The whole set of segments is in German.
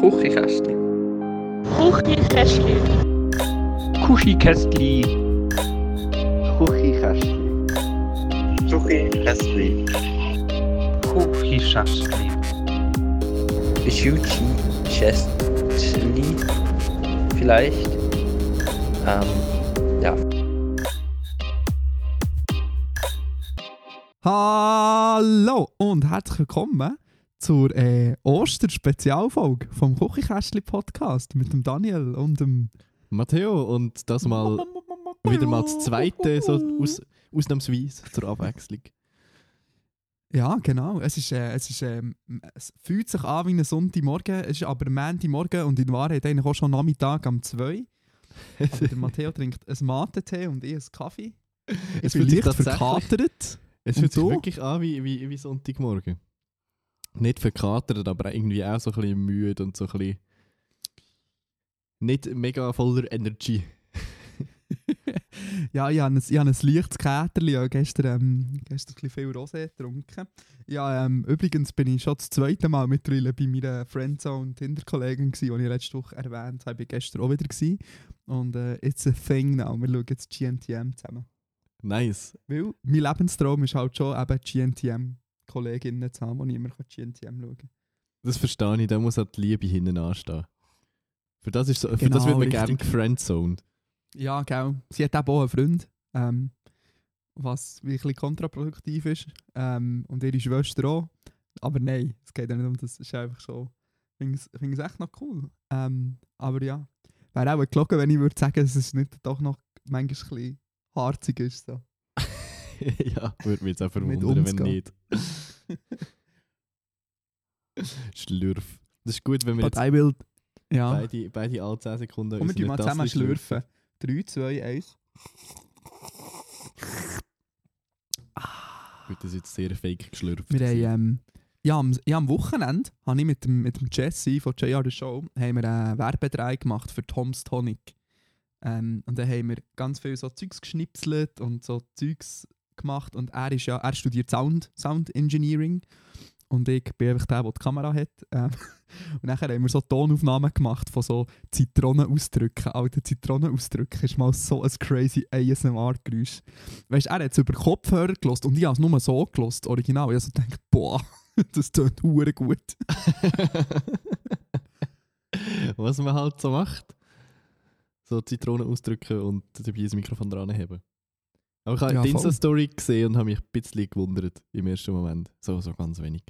Kuchikästli. Kuchikästli. Kuchikästli. Kuchikästli. Kuchikästli. Kuchikästli. Schuchi Chestli. Vielleicht. Ähm, ja. Hallo und herzlich willkommen zur äh, Oster-Spezialfolge vom Kuchikästli Podcast mit dem Daniel und dem Matteo und das mal wieder mal das zweite, so aus, ausnahmsweise zur Abwechslung. Ja, genau. Es, ist, äh, es, ist, ähm, es fühlt sich an wie ein Sonntagmorgen, es ist aber Montagmorgen und in Wahrheit eigentlich auch schon Nachmittag um 2. Aber der Matteo trinkt einen Mate-Tee und ich einen Kaffee. Ich Es bin fühlt sich leicht verkatert. Es fühlt sich wirklich an wie, wie, wie Sonntagmorgen. Nicht verkatert, aber irgendwie auch so ein bisschen müde und so ein bisschen nicht mega voller Energy. Ja, ich habe ein, ich habe ein leichtes Käterli. Ich habe gestern, ähm, gestern ein viel Rosé getrunken. Ja, ähm, übrigens bin ich schon das zweite Mal mittlerweile bei meiner Friendzone Tinder-Kollegin die ich letzte Woche erwähnt habe. Ich war gestern auch wieder. Gewesen. Und äh, it's a thing now. Wir schauen jetzt GNTM zusammen. Nice. Weil mein Lebenstraum ist halt schon eben GNTM-Kolleginnen zu haben, die immer GNTM schauen kann. Das verstehe ich, da muss halt die Liebe hinten anstehen. Für das, ist so, für Genau, das wird man gerne gefriendzoned. Ja, gell. Sie hat auch einen Freund, ähm, was wirklich kontraproduktiv ist. Ähm, und ihre Schwester auch. Aber nein, es geht ja nicht um das. Es ist einfach so. Ich finde es find es echt noch cool. Ähm, aber ja, wäre auch gelogen, wenn ich würde sagen, dass es nicht doch noch manchmal ein bisschen harzig ist. So. ja, würde mich jetzt auch verwundern, wenn nicht. Schlürf. Das ist gut, wenn wir But jetzt. Ja. beide, beide alle 10 Sekunden Und wir mal zusammen schlürfen. 3, 2, 1. Gut, das ist jetzt sehr fake geschlürft. Wir haben, ähm, ja, am, ja, am Wochenende habe ich mit dem, mit dem Jesse von JR The Show haben wir einen Werbedreh gemacht für Tom's Tonic. Ähm, und dann haben wir ganz viel so Zeugs geschnipselt und so Zeugs gemacht. Und er, ist ja, er studiert Sound, Sound Engineering. Und ich bin einfach der, der die Kamera hat. Ähm, und nachher haben wir so Tonaufnahmen gemacht von so Zitronenausdrücken. Alter, Zitronenausdrücken ist mal so ein crazy ASMR-Geräusch. Weißt du, er hat es über Kopfhörer gelost und ich habe es nur so gelost, original. Ich habe so gedacht, boah, das tut hure gut. Was man halt so macht. So Zitronen ausdrücken und dabei das Mikrofon dran haben. Aber ich habe Ja, die. Insta-Story gesehen und habe mich ein bisschen gewundert im ersten Moment. So, so ganz wenig.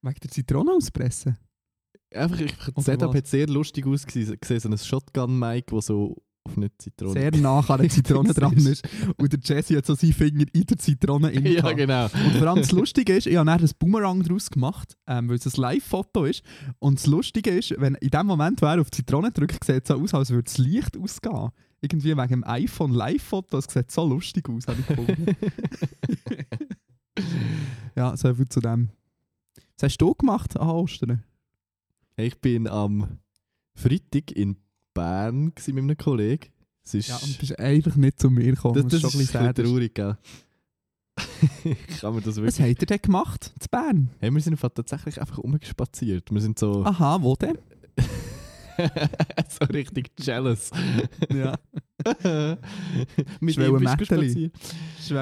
Wegen der Zitrone auspressen? Einfach, ich, das Setup hat sehr lustig ausgesehen. gesehen, So ein Shotgun-Mic, wo so auf eine Zitrone... Sehr nah an der Zitrone dran ist. Und der Jesse hat so seinen Finger in der Zitrone in ja, genau. Und vor allem das Lustige ist, ich habe dann ein Boomerang daraus gemacht, ähm, weil es ein Live-Foto ist. Und das Lustige ist, wenn in dem Moment, wo er auf die Zitrone drückt, sieht es so aus, als würde das Licht ausgehen. Irgendwie wegen dem iPhone Live-Foto, es sieht so lustig aus, habe ich gefunden. ja, so viel zu dem. Was hast du gemacht an Ostern? Ich bin am Freitag in Bern mit einem Kollegen. Es ist, Ja, und du bist einfach nicht zu mir gekommen. das, das, schon ist bisschen ein bisschen traurig, gell? ich kann mir das Was wirklich... habt ihr denn gemacht? Zu Bern? Hey, wir sind tatsächlich einfach rumgespaziert. Wir sind so... Aha, wo denn? so richtig jealous. Ja. Mit Schwelle ihm bist du. Schwelle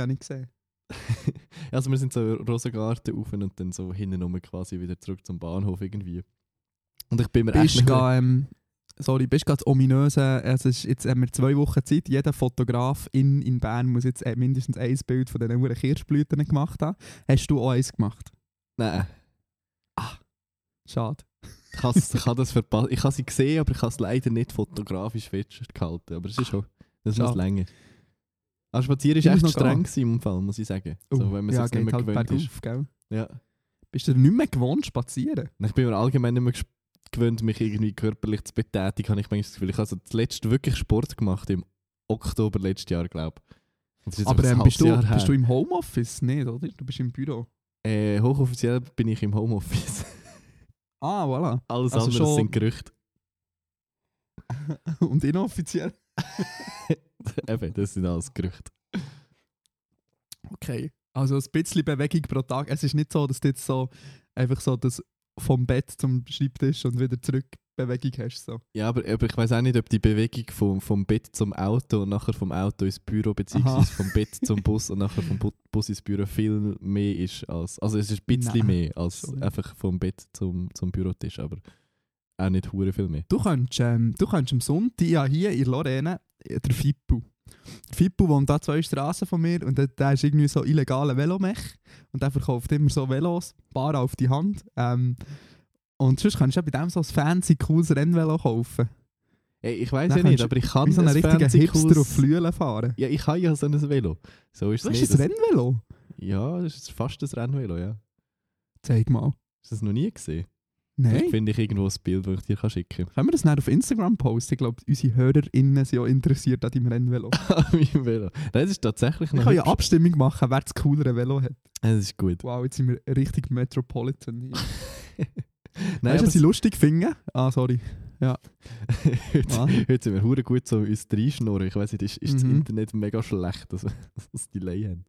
habe ich gesehen. Also wir sind so Rosengarten rauf und dann so hinten rum quasi wieder zurück zum Bahnhof irgendwie. Und ich bin mir Bist echt... ähm, sorry, bist du ominöse, es ist, jetzt haben wir zwei Wochen Zeit, jeder Fotograf in, in Bern muss jetzt äh, mindestens ein Bild von diesen verdammten Kirschblüten gemacht haben. Hast du auch eins gemacht? Nein. Schade. Ich habe das verpasst. Ich habe sie gesehen, aber ich habe es leider nicht fotografisch festgehalten. Aber es ist schon, das muss länger. Aber Spazieren war echt noch streng gewesen im Fall, muss ich sagen. Oh, so, wenn man es ja, jetzt nicht mehr halt gewöhnt ist. bergauf, gell? Ja. Bist du nicht mehr gewohnt spazieren? Ich bin mir allgemein nicht mehr gewöhnt, mich irgendwie körperlich zu betätigen, habe ich manchmal das Gefühl. Ich habe so zuletzt wirklich Sport gemacht im Oktober letztes Jahr, glaube ich. Aber ähm, bist, du, bist du im Homeoffice? Nicht, oder? Du bist im Büro. Äh, hochoffiziell bin ich im Homeoffice. Ah, voilà. Alles Also andere schon- sind Gerüchte. Und inoffiziell? Eben, das sind alles Gerüchte. Okay. Also ein bisschen Bewegung pro Tag. Es ist nicht so, dass du jetzt so einfach so das vom Bett zum Schreibtisch und wieder zurück Bewegung hast. So. Ja, aber, aber ich weiß auch nicht, ob die Bewegung vom, vom Bett zum Auto und nachher vom Auto ins Büro, Aha. beziehungsweise vom Bett zum Bus und nachher vom Bu Bus ins Büro viel mehr ist als. Also es ist ein bisschen Nein, mehr als nicht. einfach vom Bett zum, zum Bürotisch, aber auch nicht hure viel mehr. Du könntest, ähm, du könntest am Sonntag ja hier in Lorraine äh, der Fippo. Der Fippo wohnt da zwei Straßen von mir und der, der ist irgendwie so illegaler Velomech und der verkauft immer so Velos, bar auf die Hand. Ähm, und sonst kannst du ja bei dem so ein fancy, cooles Rennvelo kaufen. Ey, ich weiß ja nicht, aber ich kann so ein ein richtiger fancy, Hipster auf Flüelen fahren. Ja, ich habe ja so ein Velo. So ist Du es nicht. ein Das- Rennvelo? ja, das ist fast ein Rennvelo, ja. Zeig mal. Hast du das noch nie gesehen? Nein. Vielleicht finde ich irgendwo ein Bild, das ich dir kann schicken Können wir das nicht auf Instagram posten? Ich glaube, unsere HörerInnen sind ja interessiert an deinem Rennvelo. kann. Meinem Velo. Nein, das ist tatsächlich Wir noch können ja. Abstimmung machen, wer das coolere Velo hat. Das ist gut. Wow, jetzt sind wir richtig Metropolitan hier. Nein, weißt du, was sie lustig finden? Ah, sorry. heute, Ah. heute sind wir hure gut so uns reinschnurren. Ich weiß nicht, ist, ist das Mhm. Internet mega schlecht, dass wir das Delay haben?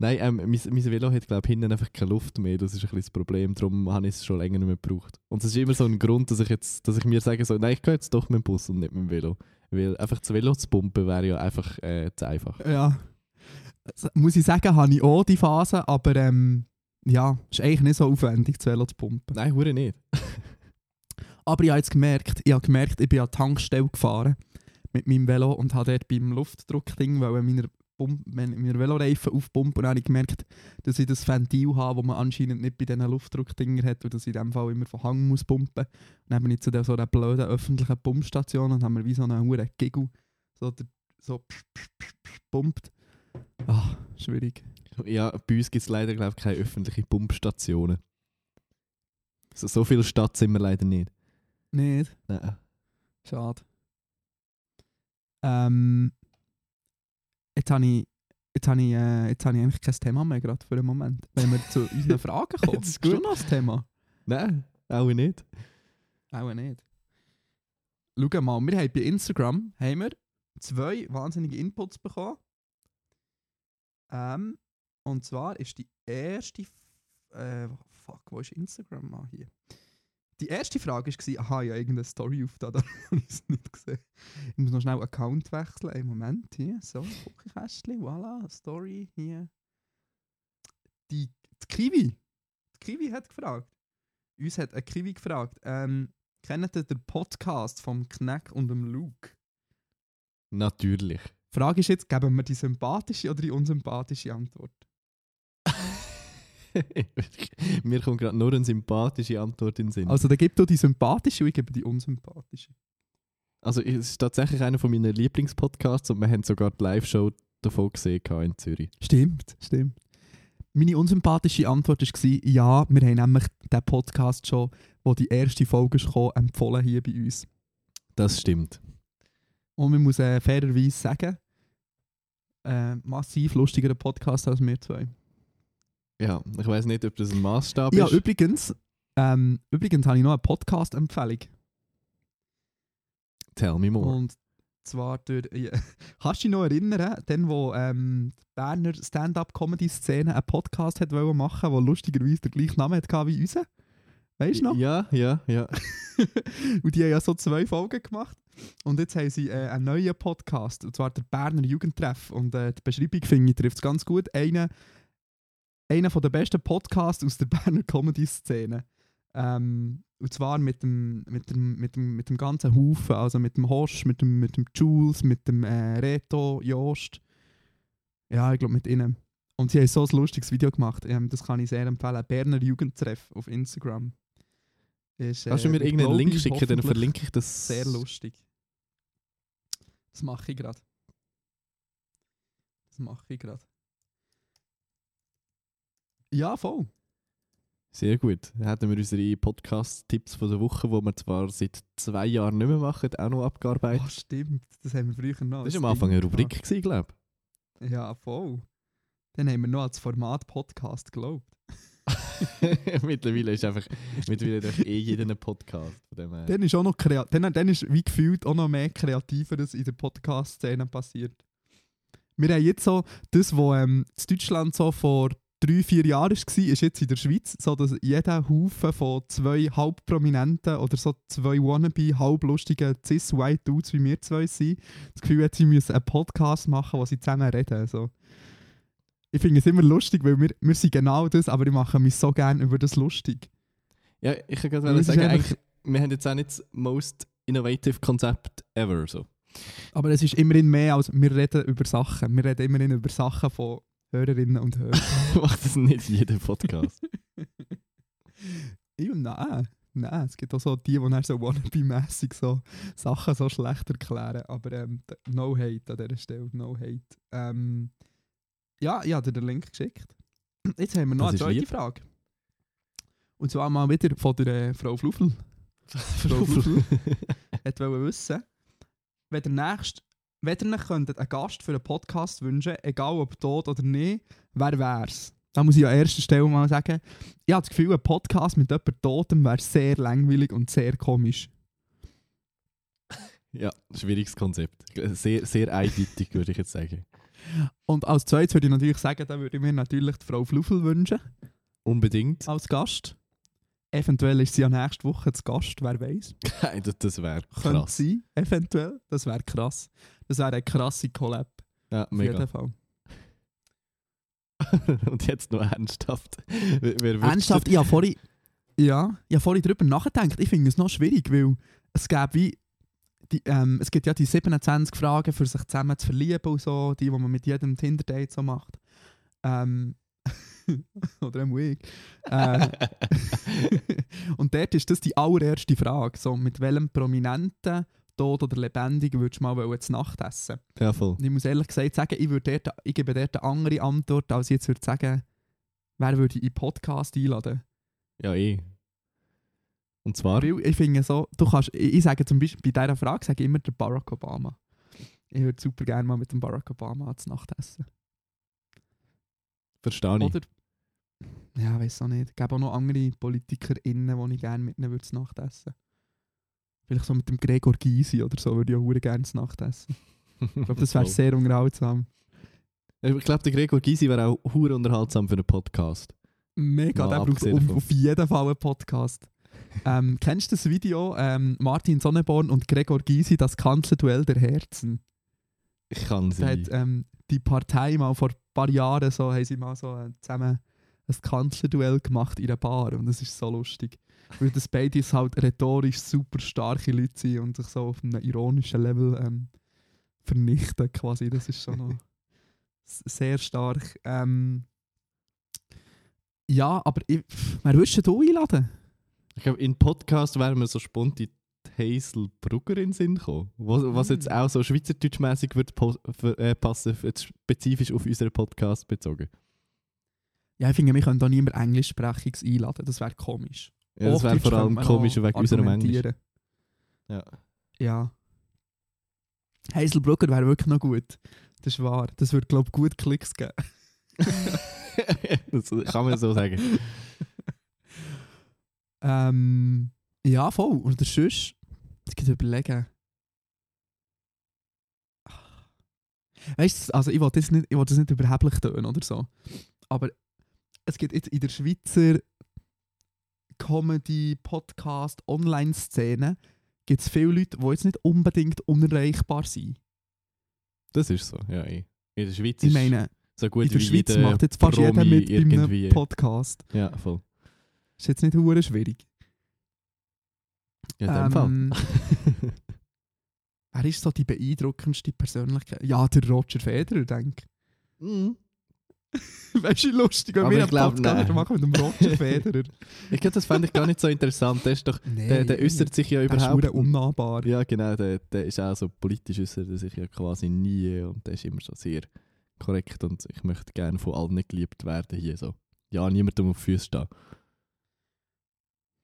Nein, ähm, mein, mein Velo hat, glaube ich, hinten einfach keine Luft mehr. Das ist ein bisschen das Problem. Darum habe ich es schon länger nicht mehr gebraucht. Und es ist immer so ein Grund, dass ich, jetzt, dass ich mir sage, so, nein, ich gehe jetzt doch mit dem Bus und nicht mit dem Velo. Weil einfach das Velo zu pumpen wäre ja einfach äh, zu einfach. Ja. Das muss ich sagen, habe ich auch die Phase, aber ähm, ja, ist eigentlich nicht so aufwendig, das Velo zu pumpen. Nein, hure nicht. Aber ich habe jetzt gemerkt, ich habe gemerkt, ich bin an die Tankstelle gefahren mit meinem Velo und habe dort beim Luftdruckding, weil meine, Pump, meine meine Veloreifen aufpumpen und dann habe ich gemerkt, dass ich das Ventil habe, das man anscheinend nicht bei diesen Luftdruckdingern hat und dass ich in dem Fall immer von Hang muss pumpen. Und dann bin ich zu der, so einer blöden öffentlichen Pumpstation und haben wir wie so einen hohen Giggle so, so psch, psch, psch, psch, pumpt. Ah, schwierig. Ja, bei uns gibt es leider, glaube ich, keine öffentlichen Pumpstationen. So, so viel Stadt sind wir leider nicht. Nicht? Nein. Schade. Ähm, jetzt habe ich, jetzt habe ich, äh, jetzt habe ich eigentlich kein Thema mehr gerade für einen Moment. Wenn wir zu unseren Fragen kommen. Das ist gut. noch ein Thema? Nein, auch nicht. Auch nicht. Schau mal, wir haben bei Instagram haben wir zwei wahnsinnige Inputs bekommen. Ähm, und zwar ist die erste. Äh, fuck, wo ist Instagram mal hier? Die erste Frage war, aha, ja, irgendeine Story auf da, da habe ich es nicht gesehen. Ich muss noch schnell Account wechseln. Einen Moment hier. So, Kuchenkästchen, voilà, Story hier. Die, die Kiwi. Die Kiwi hat gefragt. Uns hat ein Kiwi gefragt. Ähm, kennt ihr den Podcast vom Knack und dem Luke? Natürlich. Die Frage ist jetzt, geben wir die sympathische oder die unsympathische Antwort? Mir kommt gerade nur eine sympathische Antwort in den Sinn. Also, dann gib du die sympathische und ich gebe die unsympathische. also es ist tatsächlich einer von meinen Lieblingspodcasts und wir haben sogar die Live-Show davon gesehen in Zürich. Stimmt, stimmt. Meine unsympathische Antwort war, ja, wir haben nämlich den Podcast schon, wo die erste Folge gekommen, empfohlen hier bei uns. Das stimmt. Und man muss äh, fairerweise sagen, äh, massiv lustigerer Podcast als wir zwei. Ja, ich weiß nicht, ob das ein Maßstab Ja, ist. übrigens, ähm, übrigens habe ich noch eine Podcast-Empfehlung. Tell me more. Und zwar durch. Ja, kannst du dich noch erinnern, dann, wo ähm, die Berner Stand-up-Comedy-Szene einen Podcast hat wollen machen der lustigerweise den gleichen Namen hatte wie unser? Weißt du noch? Ja, ja, ja. und die haben ja so zwei Folgen gemacht. Und jetzt haben sie äh, einen neuen Podcast, und zwar der Berner Jugendtreff. Und äh, die Beschreibung finde ich trifft es ganz gut. Einer, einer der besten Podcasts aus der Berner Comedy-Szene. Ähm, und zwar mit dem, mit, dem, mit, dem, mit dem ganzen Haufen, also mit dem Hosch, mit dem, mit dem Jules, mit dem äh, Reto, Jost. Ja, ich glaube mit ihnen. Und sie haben so ein lustiges Video gemacht. Ähm, das kann ich sehr empfehlen. Berner Jugendtreff auf Instagram. Ist, Kannst du äh, mir irgendeinen Link schicken, dann verlinke ich das. Sehr lustig. Das mache ich gerade. Das mache ich gerade. Ja, voll. Sehr gut. Dann hätten wir unsere Podcast-Tipps von der Woche, die wir zwar seit zwei Jahren nicht mehr machen, auch noch abgearbeitet. Oh, stimmt. Das haben wir früher noch. das war am Anfang eine Rubrik, gewesen, glaube gehabt. Ja, voll. Dann haben wir noch als Format Podcast geglaubt. ich. mittlerweile ist einfach mittlerweile doch eh jeder ein Podcast. Von dem her. Dann ist auch noch dann, dann ist wie gefühlt auch noch mehr Kreativeres in der Podcast-Szene passiert. Wir haben jetzt so das, was ähm, in Deutschland so vor drei, vier Jahren war, ist jetzt in der Schweiz so, dass jeder Haufen von zwei halbprominenten oder so zwei wannabe halblustigen cis-white Dudes wie wir zwei sind, das Gefühl hat, sie müssen einen Podcast machen, wo sie zusammen reden. Also, ich finde es immer lustig, weil wir, wir sind genau das, aber ich mache mich so gerne über das lustig. Ja, ich kann gerade sagen, eigentlich, wir haben jetzt auch nicht das most innovative Konzept ever. So. Aber es ist immerhin mehr als wir reden über Sachen. Wir reden immerhin über Sachen von Hörerinnen und Hörern. Macht das nicht jeder Podcast. Ja, nein. Nein, es gibt auch so die, die dann so wannabe-mässig so Sachen so schlecht erklären. Aber ähm, no hate an dieser Stelle, no hate. Ähm, ja, ich habe dir den Link geschickt. Jetzt haben wir noch Das eine zweite lieb. Frage. Und zwar mal wieder von der äh, Frau Fluffel. Frau Fluffel hat wollte wissen, wenn ihr nächst, wenn ihr euch könntet einen Gast für einen Podcast wünschen, egal ob tot oder nicht, wer wär's? Da muss ich an erster Stelle mal sagen, ich habe das Gefühl, ein Podcast mit jemandem Totem wäre sehr langweilig und sehr komisch. ja, schwieriges Konzept. Sehr, sehr eindeutig, würde ich jetzt sagen. Und als zweites würde ich natürlich sagen, da würde ich mir natürlich die Frau Fluffel wünschen, Unbedingt. als Gast. Eventuell ist sie ja nächste Woche zu Gast, wer weiß. Nein, das, das wäre Könnte krass. sein, eventuell. Das wäre krass. Das wäre eine krasse Collab, Ja, auf mega. jeden Fall. Und jetzt noch ernsthaft. Ernsthaft, ich habe vorhin, ja, ich habe vorhin darüber nachgedacht. Ich finde es noch schwierig, weil es gäbe wie, die, ähm, es gibt ja die 27 Fragen für sich zusammen zu verlieben und so, die, die man mit jedem Tinder-Date so macht. Ähm, oder ein ich. Äh, und dort ist das die allererste Frage, so, mit welchem Prominenten, tot oder lebendig, würdest du mal zu Nacht essen? Ja, voll. Und ich muss ehrlich gesagt sagen, ich, würde dort, ich gebe dort eine andere Antwort, als ich jetzt würde sagen, wer würde ich in Podcast einladen? Ja, eh. Und zwar, Weil ich finde so, du kannst, ich, ich sage zum Beispiel, bei dieser Frage sage ich immer der Barack Obama. Ich würde super gerne mal mit dem Barack Obama zu Nacht essen. Verstehe ich. Oder, ja, weiß auch nicht. Es gäbe auch noch andere PolitikerInnen, die ich gerne mit ihnen würde zu Nacht essen Vielleicht so mit dem Gregor Gysi oder so würde ich auch gerne zu Nacht essen. Ich glaube, das wäre sehr unterhaltsam. Ich glaube, der Gregor Gysi wäre auch hure unterhaltsam für einen Podcast. Mega, Mal der braucht auf, auf jeden Fall einen Podcast. ähm, kennst du das Video? Ähm, Martin Sonneborn und Gregor Gysi, das Kanzlerduell der Herzen. Ich kann sie. Da hat ähm, die Partei mal vor paar Jahren so, haben sie mal so äh, zusammen ein Kanzlerduell gemacht in einer Bar und das ist so lustig. Weil das beide halt rhetorisch super starke Leute sind und sich so auf einem ironischen Level ähm, vernichten quasi. Das ist schon noch sehr stark. Ähm, ja, aber ich, wer würdest du einladen? Ich glaube, in Podcast wären wir so spontan Hazel Brugger in den Sinn gekommen. Was, was jetzt Mm. auch so schweizerdeutschmäßig wird äh, passen, jetzt spezifisch auf unseren Podcast bezogen. Ja, ich finde, wir können da niemand Englischsprachiges einladen. Das wäre komisch. Ja, das wäre vor allem komisch wegen unserem Englisch. Ja. Ja. Hazelbrugger wäre wirklich noch gut. Das ist wahr. Das würde, glaube ich, gut Klicks geben. das kann man so sagen. Ähm, ja, voll. Sonst, ich kann überlegen. Weißt du, also ich will das nicht, ich will das nicht überheblich tun oder so. Aber es gibt jetzt in der Schweizer Comedy, Podcast, Online-Szene gibt es viele Leute, die jetzt nicht unbedingt unerreichbar sind. Das ist so, ja. eh. In der Schweiz Ich meine, so gut in der Schweiz jeder macht jetzt fast jeder Promi mit bei irgendwie. einem Podcast. Ja, voll. Ist jetzt nicht hure schwierig. Ja, in dem Ähm, Wer ist so die beeindruckendste Persönlichkeit? Ja, der Roger Federer, denke Fall. Mhm. ich. Weißt du, wie lustig, wenn Aber wir ich einen Podcast machen mit dem Roger Federer. Ich glaube, das fände ich gar nicht so interessant. Der, ist doch, der, der äußert sich ja der ist überhaupt unnahbar. Ja, genau, der, der ist auch so politisch äußert er sich ja quasi nie und der ist immer so sehr korrekt und ich möchte gerne von allen geliebt werden hier so. Ja, niemandem auf Füße stehen.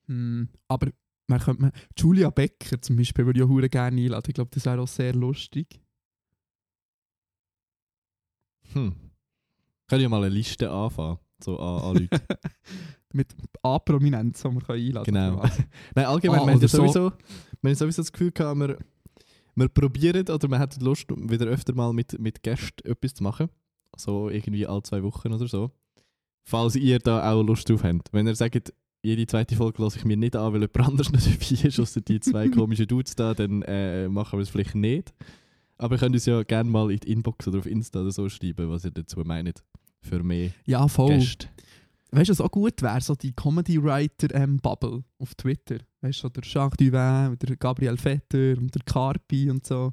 Hm, aber wer könnte man... Julia Becker zum Beispiel würde ich auch gerne einladen. Ich glaube, das wäre auch sehr lustig. Hm. Können ja mal eine Liste anfangen, so an, an Leute. Mit A-Prominenz, die wir einladen Genau. können. Nein, allgemein, Ah, wir, haben so- sowieso, wir haben sowieso das Gefühl gehabt, wir, wir probieren oder wir hätten Lust, wieder öfter mal mit, mit Gästen etwas zu machen. So irgendwie alle zwei Wochen oder so. falls ihr da auch Lust drauf habt. Wenn ihr sagt, jede zweite Folge lasse ich mir nicht an, weil jemand anderes nicht dabei ist, außer die zwei komischen Dudes da, dann äh, machen wir es vielleicht nicht. Aber ihr könnt uns ja gerne mal in die Inbox oder auf Insta oder so schreiben, was ihr dazu meint. Für mehr Ja, voll. Gäste. Weißt du, was auch gut wäre? So die Comedy-Writer-Bubble auf Twitter. Weißt du, so der Jacques Duvin, der Gabriel Vetter und der Carpi und so.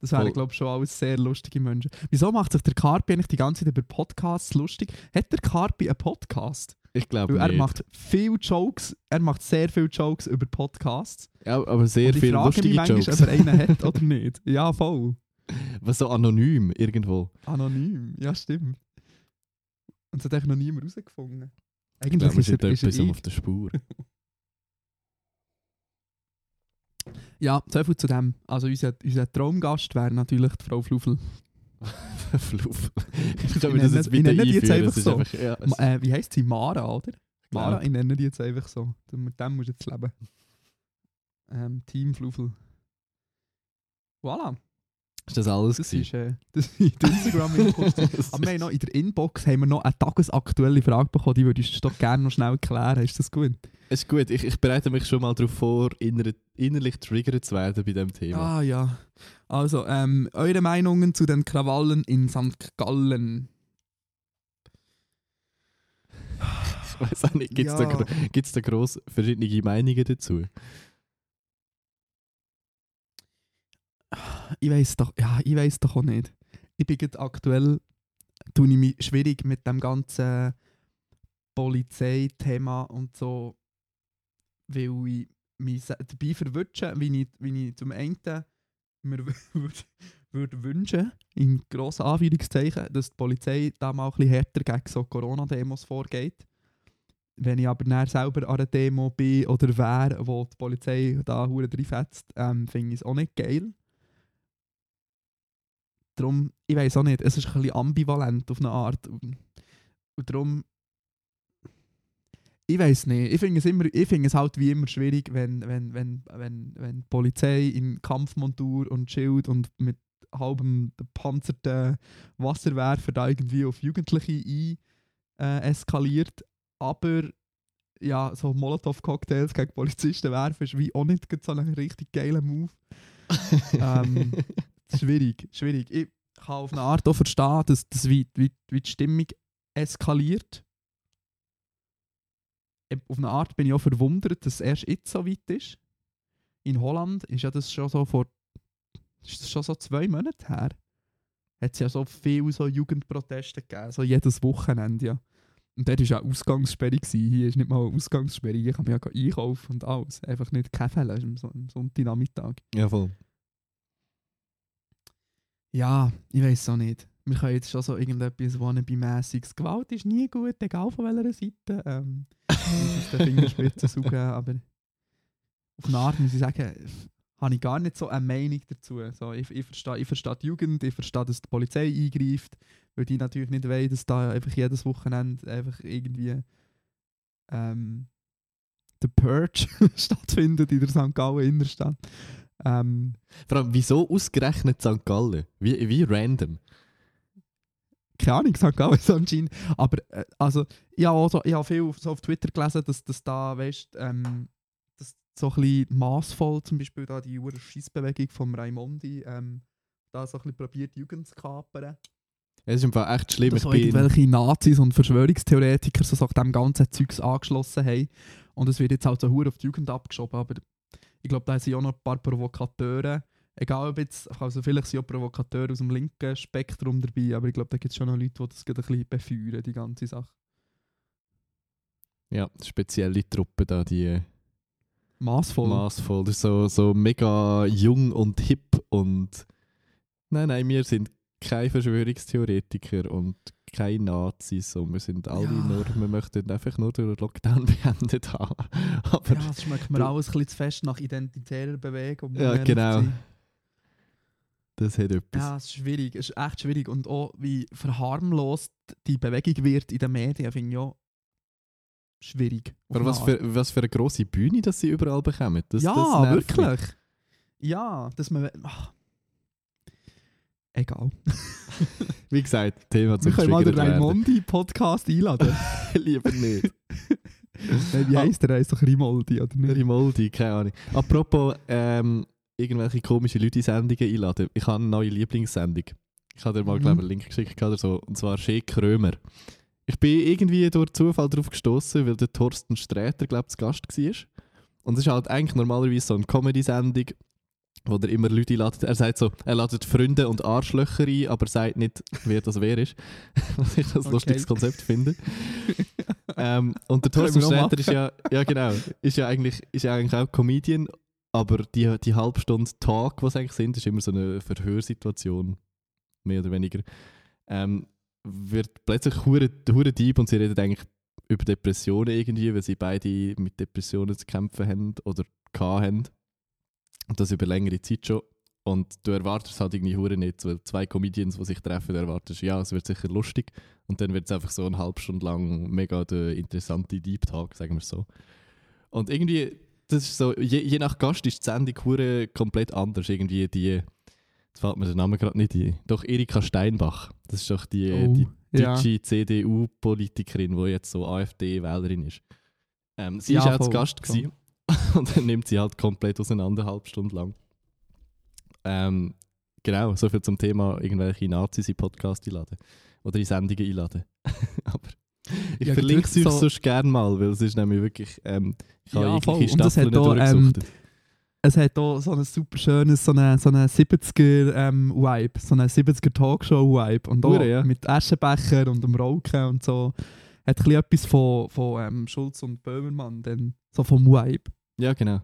Das wären, glaube ich, schon alles sehr lustige Menschen. Wieso macht sich der Carpi eigentlich die ganze Zeit über Podcasts lustig? Hat der Carpi einen Podcast? Ich glaube er macht viel Jokes, er macht sehr viele Jokes über Podcasts. ja, aber sehr und ich viele frage mich lustige manchmal, Jokes. ob er einen hat oder nicht. Ja, voll. Was so anonym irgendwo. Anonym, ja stimmt. Und es hat eigentlich noch niemand herausgefunden. Ich Eigentlich glaube, wir ist er, ist etwas er ich. auf der Spur. Ja, so viel zu dem. Also unser, unser Traumgast wäre natürlich die Frau Flufel. Fluff. Ich wir das bitte nenne die jetzt einfach ist so. einfach- ja, äh, wie heisst sie? Mara, oder? Mara, glaub. ich nenne die jetzt einfach so. Mit dem musst du jetzt leben. Ähm, Team Flufel. Voilà, Ist das alles das gewesen? ist, äh, das Instagram-Inbox. Aber wir haben noch in der Inbox haben wir noch eine tagesaktuelle Frage bekommen, die würdest du doch gerne noch schnell klären. Ist das gut? ist gut, ich, ich bereite mich schon mal darauf vor, inner, innerlich triggert zu werden bei diesem Thema. Ah ja. Also, ähm, eure Meinungen zu den Krawallen in St. Gallen. Ich weiß auch nicht, gibt es Ja. da, gibt's da gross verschiedene Meinungen dazu? Ich weiß doch, ja, ich weiß doch auch nicht. Ich bin gerade aktuell, tue ich mich schwierig mit dem ganzen Polizeithema und so, weil ich mich dabei verwünsche, wie ich, wie ich zum einen mir würde würd wünschen, in grossen Anführungszeichen, dass die Polizei da mal ein bisschen härter gegen so Corona-Demos vorgeht. Wenn ich aber dann selber an einer Demo bin oder wäre, wo die Polizei da hure reinfetzt, ähm, finde ich es auch nicht geil. Darum, ich weiß auch nicht, es ist ein bisschen ambivalent auf eine Art. Und, und darum, ich weiß nicht, ich finde es, immer, ich finde es halt wie immer schwierig, wenn, wenn, wenn, wenn, wenn die Polizei in Kampfmontur und Schild und mit halbem gepanzerten Wasserwerfer da irgendwie auf Jugendliche ein, äh, eskaliert. Aber ja, so Molotow-Cocktails gegen Polizisten werfen ist wie auch nicht so ein richtig geiler Move. ähm, schwierig, schwierig. Ich kann auf eine Art auch verstehen, dass, dass wie, wie, wie die Stimmung eskaliert. Auf eine Art bin ich auch verwundert, dass es erst jetzt so weit ist. In Holland ist ja das schon so vor ist das schon so zwei Monate her. Hat es ja so viele so Jugendproteste gegeben, so jedes Wochenende ja. Und dort war ja Ausgangssperre. Gewesen. Hier ist nicht mal Ausgangssperre. Ich kann mich ja einkaufen und alles. Einfach nicht am, Son- am Sonntagnachmittag. Ja, voll. Ja, ich weiß auch nicht. Wir können jetzt schon so irgendetwas wannabe-mässiges. Gewalt ist nie gut, egal von welcher Seite. Ähm, aus den Fingerspitzen saugen, aber auf eine Art muss ich sagen, habe ich gar nicht so eine Meinung dazu. So, ich, ich, verstehe, ich verstehe die Jugend, ich verstehe, dass die Polizei eingreift, weil die natürlich nicht wollen, dass da einfach jedes Wochenende einfach irgendwie ähm, der Purge stattfindet in der St. Gallen Innenstadt. Ähm, Vor allem, wieso ausgerechnet St. Gallen? Wie, wie random? keine Ahnung, St. Gallen ist anscheinend. Aber äh, also, ich habe, so, ich habe viel auf, so auf Twitter gelesen, dass, dass da, weißt ähm, dass so ein bisschen massvoll zum Beispiel da die Schießbewegung vom Raimondi ähm, da so ein bisschen probiert, Jugend zu kapern. Es ist im Fall echt schlimm. Dass Ich so irgendwelche Nazis und Verschwörungstheoretiker so, so dem ganzen Zeugs angeschlossen haben. Und es wird jetzt halt so hure auf die Jugend abgeschoben. Aber ich glaube, da sind auch noch ein paar Provokateure. Egal ob jetzt, also vielleicht sind auch Provokateure aus dem linken Spektrum dabei, aber ich glaube, da gibt es schon noch Leute, die das ein bisschen befeuern, die ganze Sache. ja, spezielle Truppe da, die äh, Maßvoll. maßvoll. So, so mega jung und hip und. Nein, nein, wir sind keine Verschwörungstheoretiker und keine Nazis und wir sind alle Ja. nur, wir möchten einfach nur den Lockdown beendet haben. Aber ja, das schmeckt mir alles ein bisschen zu fest nach identitärer Bewegung. Ja, genau. das hat etwas. Ja, es ist schwierig. Es ist echt schwierig. Und auch wie verharmlost die Bewegung wird in den Medien, finde ich auch schwierig. Aber was für, was für eine grosse Bühne das sie überall bekommen. Das, ja, das wirklich. Ja, dass man. Ach. Egal. Wie gesagt, Thema Wir zum können mal den. Raimondi-Podcast einladen. Lieber nicht. Nein, Wie heisst der? Er heisst doch Rimoldi, oder nicht? Rimoldi, keine Ahnung. Apropos, ähm, irgendwelche komischen Leute in Sendungen einladen. Ich habe eine neue Lieblingssendung. Ich habe dir mal, Mhm. glaube ich, einen Link geschickt oder so. Und zwar Shea Krömer. Ich bin irgendwie durch Zufall darauf gestoßen, weil der Thorsten Sträter, glaube ich, zu Gast war. Und es ist halt eigentlich normalerweise so eine Comedy-Sendung, wo er immer Leute einladet. Er sagt so, er ladet Freunde und Arschlöcher ein, aber sagt nicht, wer das wer ist. Was ich das Okay. lustiges Konzept finde. ähm, und der Thorsten Sträter ist ja, ja genau, ist ja eigentlich, ist ja eigentlich auch Comedian, aber die, die halbe Stunde Talk, was eigentlich sind, ist immer so eine Verhörsituation, mehr oder weniger. Ähm, wird plötzlich hure hure deep und sie reden eigentlich über Depressionen irgendwie, weil sie beide mit Depressionen zu kämpfen haben oder hatten. Und das über längere Zeit schon. Und du erwartest halt irgendwie hure nicht, weil zwei Comedians, die sich treffen, du erwartest, ja, es wird sicher lustig. Und dann wird es einfach so eine halbe Stunde lang mega der interessante Deep Talk, sagen wir so. Und irgendwie, das ist so, je, je nach Gast ist die Sendung hure komplett anders. Irgendwie die, jetzt fällt mir der Name gerade nicht ein, doch Erika Steinbach. Das ist doch die, Oh, die ja. deutsche CDU-Politikerin, die jetzt so AfD-Wählerin ist. Ähm, sie Ja, war auch zu Gast voll. gewesen. und dann nimmt sie halt komplett auseinander, halbe Stunde lang. Ähm, genau, soviel zum Thema irgendwelche Nazis in Podcast einladen. Oder in Sendungen einladen. Aber ich Ja, verlinke es euch so- sonst gerne mal, weil es ist nämlich wirklich, ähm, ich habe Ja, voll. Und das hat auch, ähm. Es hat auch so ein super schönes, so eine, so eine 70er-Vibe, so eine 70er-Talkshow-Vibe. Und auch Hure, ja. mit Aschenbecher und dem Rauchen und so. Hat ein bisschen etwas von, von ähm, Schulz und Böhmermann, dann, so vom Vibe. Ja, genau.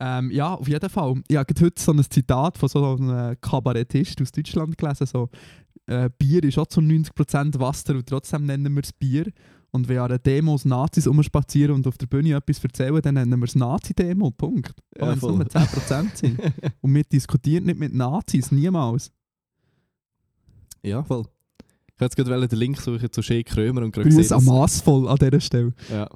Ähm, ja, auf jeden Fall. Ich habe heute so ein Zitat von so einem Kabarettist aus Deutschland gelesen. So, äh, Bier ist auch zu 90% Wasser und trotzdem nennen wir es Bier. Und wenn an Demos Nazis rumspazieren und auf der Bühne etwas erzählen, dann nennen wir es Nazi-Demo. Punkt. Ja, wenn es nur 10% sind. Und wir diskutieren nicht mit Nazis, niemals. ja, voll. Ich jetzt gerade den Link suchen zu Shea Krömer und gerade gesehen, am massvoll an dieser Stelle. Ja.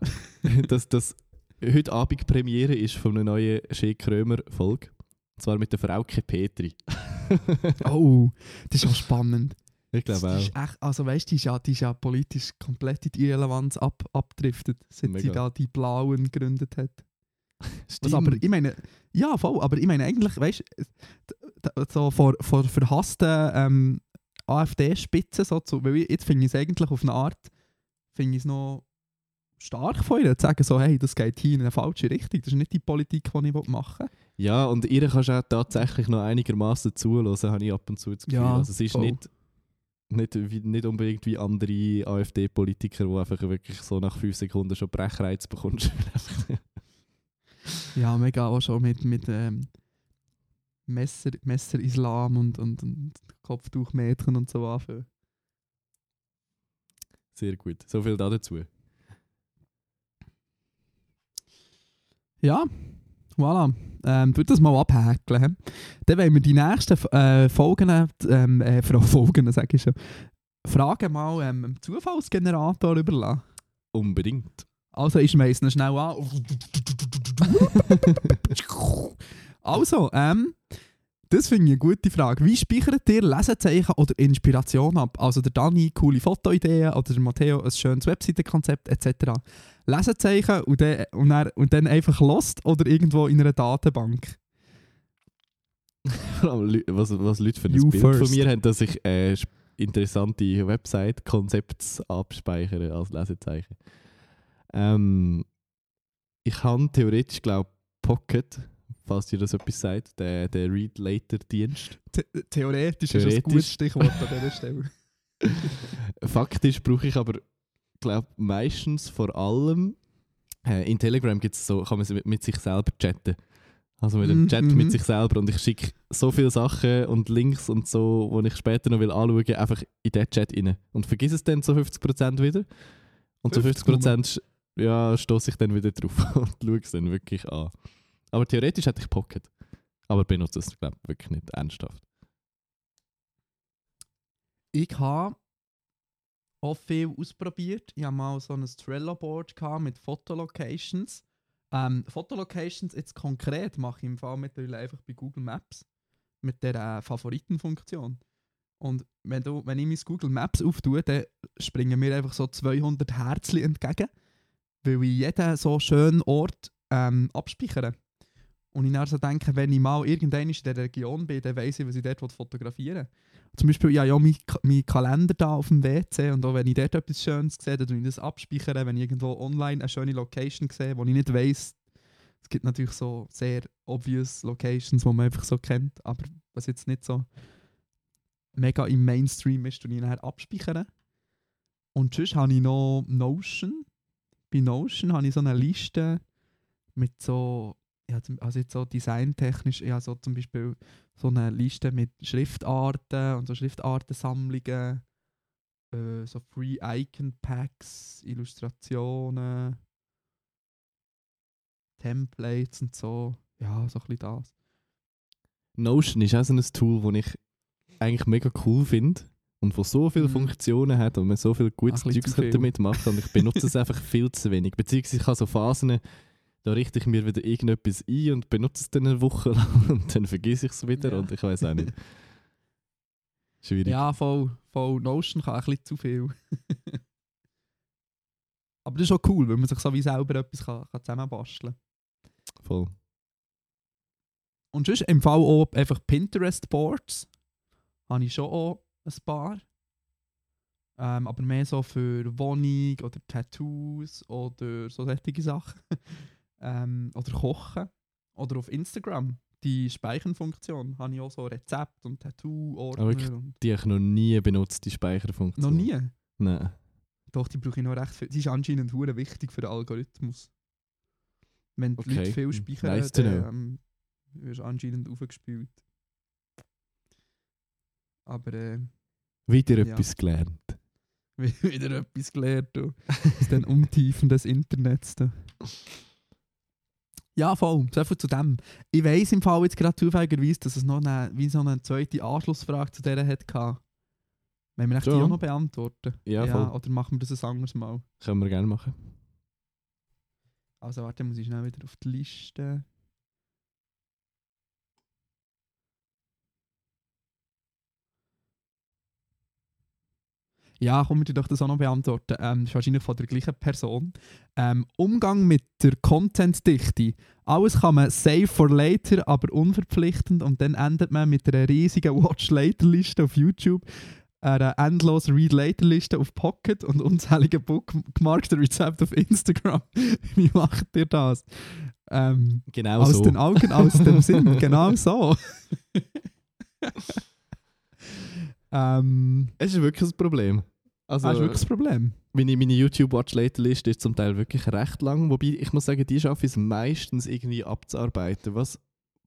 dass das heute Abend Premiere ist von einer neuen Shea Krömer Folge. Und zwar mit der Frauke Petri. Oh, das ist auch spannend. Ich glaube auch. ist echt, also weißt du, die, ist ja- die ist ja politisch komplett in die Irrelevanz ab, abdriftet, seit sie Mega. da die Blauen gegründet hat. Stimmt. Was aber, ich meine, ja, voll, aber ich meine eigentlich, weißt du, so vor, vor verhassten ähm, AfD-Spitzen, so zu, weil ich, jetzt finde ich es eigentlich auf eine Art, finde ich es noch stark von ihr, zu sagen, so, hey, das geht hier in eine falsche Richtung, das ist nicht die Politik, die ich machen will. ja, und ihr kannst auch tatsächlich noch einigermaßen zuhören, habe ich ab und zu das Gefühl. Ja, also es ist voll. nicht, nicht, nicht unbedingt wie andere AfD-Politiker, die einfach wirklich so nach fünf Sekunden schon Brechreiz bekommst. Ja, mega auch schon mit, mit ähm, Messer, Messer-Islam und, und, und Kopftuchmädchen und so anfangen. Sehr gut. So viel da dazu. Ja, voilà. Ähm, tu das mal abhäkeln. hä? Dann wollen wir die nächsten äh, Folgen, ähm, äh, Folgen, sag ich schon, Fragen mal ähm, dem Zufallsgenerator überlassen. Unbedingt. Also, ich schmeiß ihn schnell an. also, ähm, das finde ich eine gute Frage. Wie speichert ihr Lesezeichen oder Inspiration ab? Also der Dani coole Fotoideen oder der Matteo ein schönes Webseitenkonzept etc. Lesezeichen und dann, und dann, und dann einfach lost oder irgendwo in einer Datenbank? Was, was Leute für ein You Bild first. von mir haben, dass ich äh, interessante Website-Konzepte abspeichere als Lesezeichen. Ähm, ich habe theoretisch, glaube Pocket, falls dir das etwas sagt, der, der Read-Later-Dienst. The theoretisch, ist das ein Theoretisch. gutes Stichwort an dieser Stelle. Faktisch brauche ich aber, glaube meistens vor allem, äh, in Telegram gibt's so, kann man mit, mit sich selber chatten. Also mit dem Mhm, Chat mhm. mit sich selber und ich schicke so viele Sachen und Links und so, die ich später noch will anschauen, einfach in den Chat rein. Und vergiss es dann zu 50% wieder. Und zu 50 50% sch- ja, stoße ich dann wieder drauf und schaue es dann wirklich an. Aber theoretisch hätte ich Pocket. Aber benutze es, glaube ich, wirklich nicht ernsthaft. Ich habe auch viel ausprobiert. Ich habe mal so ein Trello-Board mit Fotolocations. Ähm, Fotolocations jetzt konkret mache ich im Fall mittlerweile einfach bei Google Maps. mit der äh, Favoritenfunktion. Und wenn, du, wenn ich mein Google Maps auftue, dann springen mir einfach so 200 Herzchen entgegen, weil ich jeden so schönen Ort ähm, abspeichere. Und ich so denke, wenn ich mal irgendwann in der Region bin, dann weiss ich, was ich dort fotografieren will. Zum Beispiel, ja, ja, mein, Ka- mein Kalender da auf dem WC und auch wenn ich dort etwas Schönes sehe, dann ich das abspeichern. Wenn ich irgendwo online eine schöne Location sehe, wo ich nicht weiss, es gibt natürlich so sehr obvious Locations, die man einfach so kennt, aber was jetzt nicht so mega im Mainstream ist, tue ich nachher abspeichern. Und sonst habe ich noch Notion. Bei Notion habe ich so eine Liste mit so, ja, also jetzt so designtechnisch, ja, so zum Beispiel so eine Liste mit Schriftarten und so Schriftartensammlungen, äh, so Free Icon Packs, Illustrationen, Templates und so. Ja, so ein bisschen das. Notion ist auch so ein Tool, das ich eigentlich mega cool finde und das so viele Mhm. Funktionen hat und man so viel gutes bisschen Zeugs viel. damit machen und ich benutze es einfach viel zu wenig. Beziehungsweise ich habe so Phasen, da richte ich mir wieder irgendetwas ein und benutze es dann eine Woche lang und dann vergesse ich es wieder Ja. und ich weiß auch nicht. Schwierig. Ja, voll, voll. Notion kann ein bisschen zu viel. Aber das ist auch cool, weil man sich so wie selber etwas kann, kann zusammenbasteln kann. Voll. Und sonst im Fall auch einfach Pinterest-Boards. Habe ich schon auch ein paar. Ähm, aber mehr so für Wohnung oder Tattoos oder so solche Sachen. ähm, oder Kochen. Oder auf Instagram. Die Speichernfunktion habe ich auch so Rezept und Tattoo-Ordner. wirklich? und Die habe ich noch nie benutzt, die noch Speicherfunktion. nie. Nein. Doch, die brauche ich noch recht viel. Die ist anscheinend hure wichtig für den Algorithmus. Wenn die Okay. Leute viel speichern, nice dann ähm, wirst du anscheinend aufgespielt. Aber äh, Wieder Ja. etwas gelernt. wieder etwas gelernt. Du. Aus den Untiefen des Internets. Du. Ja, voll. So viel zu dem. Ich weiss im Fall jetzt gerade zufälligerweise, dass es noch eine, wie so eine zweite Anschlussfrage zu der hat. gehabt. Wenn wir echt die Ja. auch noch beantworten. Ja, voll. Oder machen wir das ein anderes Mal? Können wir gerne machen. Also warte, muss ich schnell wieder auf die Liste. Ja, komm, wir doch das auch noch beantworten. Ähm, das ist wahrscheinlich von der gleichen Person. Ähm, Umgang mit der Content-Dichte. Alles kann man save for later, aber unverpflichtend. Und dann endet man mit einer riesigen Watch-Later-Liste auf YouTube, einer endlosen Read-Later-Liste auf Pocket und unzähligen bookmarkten Rezepte auf Instagram. Wie macht ihr das? Ähm, Genau aus so. den Augen, aus dem Sinn, genau so. ähm, Es ist wirklich ein Problem. Also, das ist wirklich das Problem. meine, meine YouTube-Watch-Later-Liste ist zum Teil wirklich recht lang, wobei ich muss sagen, die schaffe ich es meistens irgendwie abzuarbeiten. Was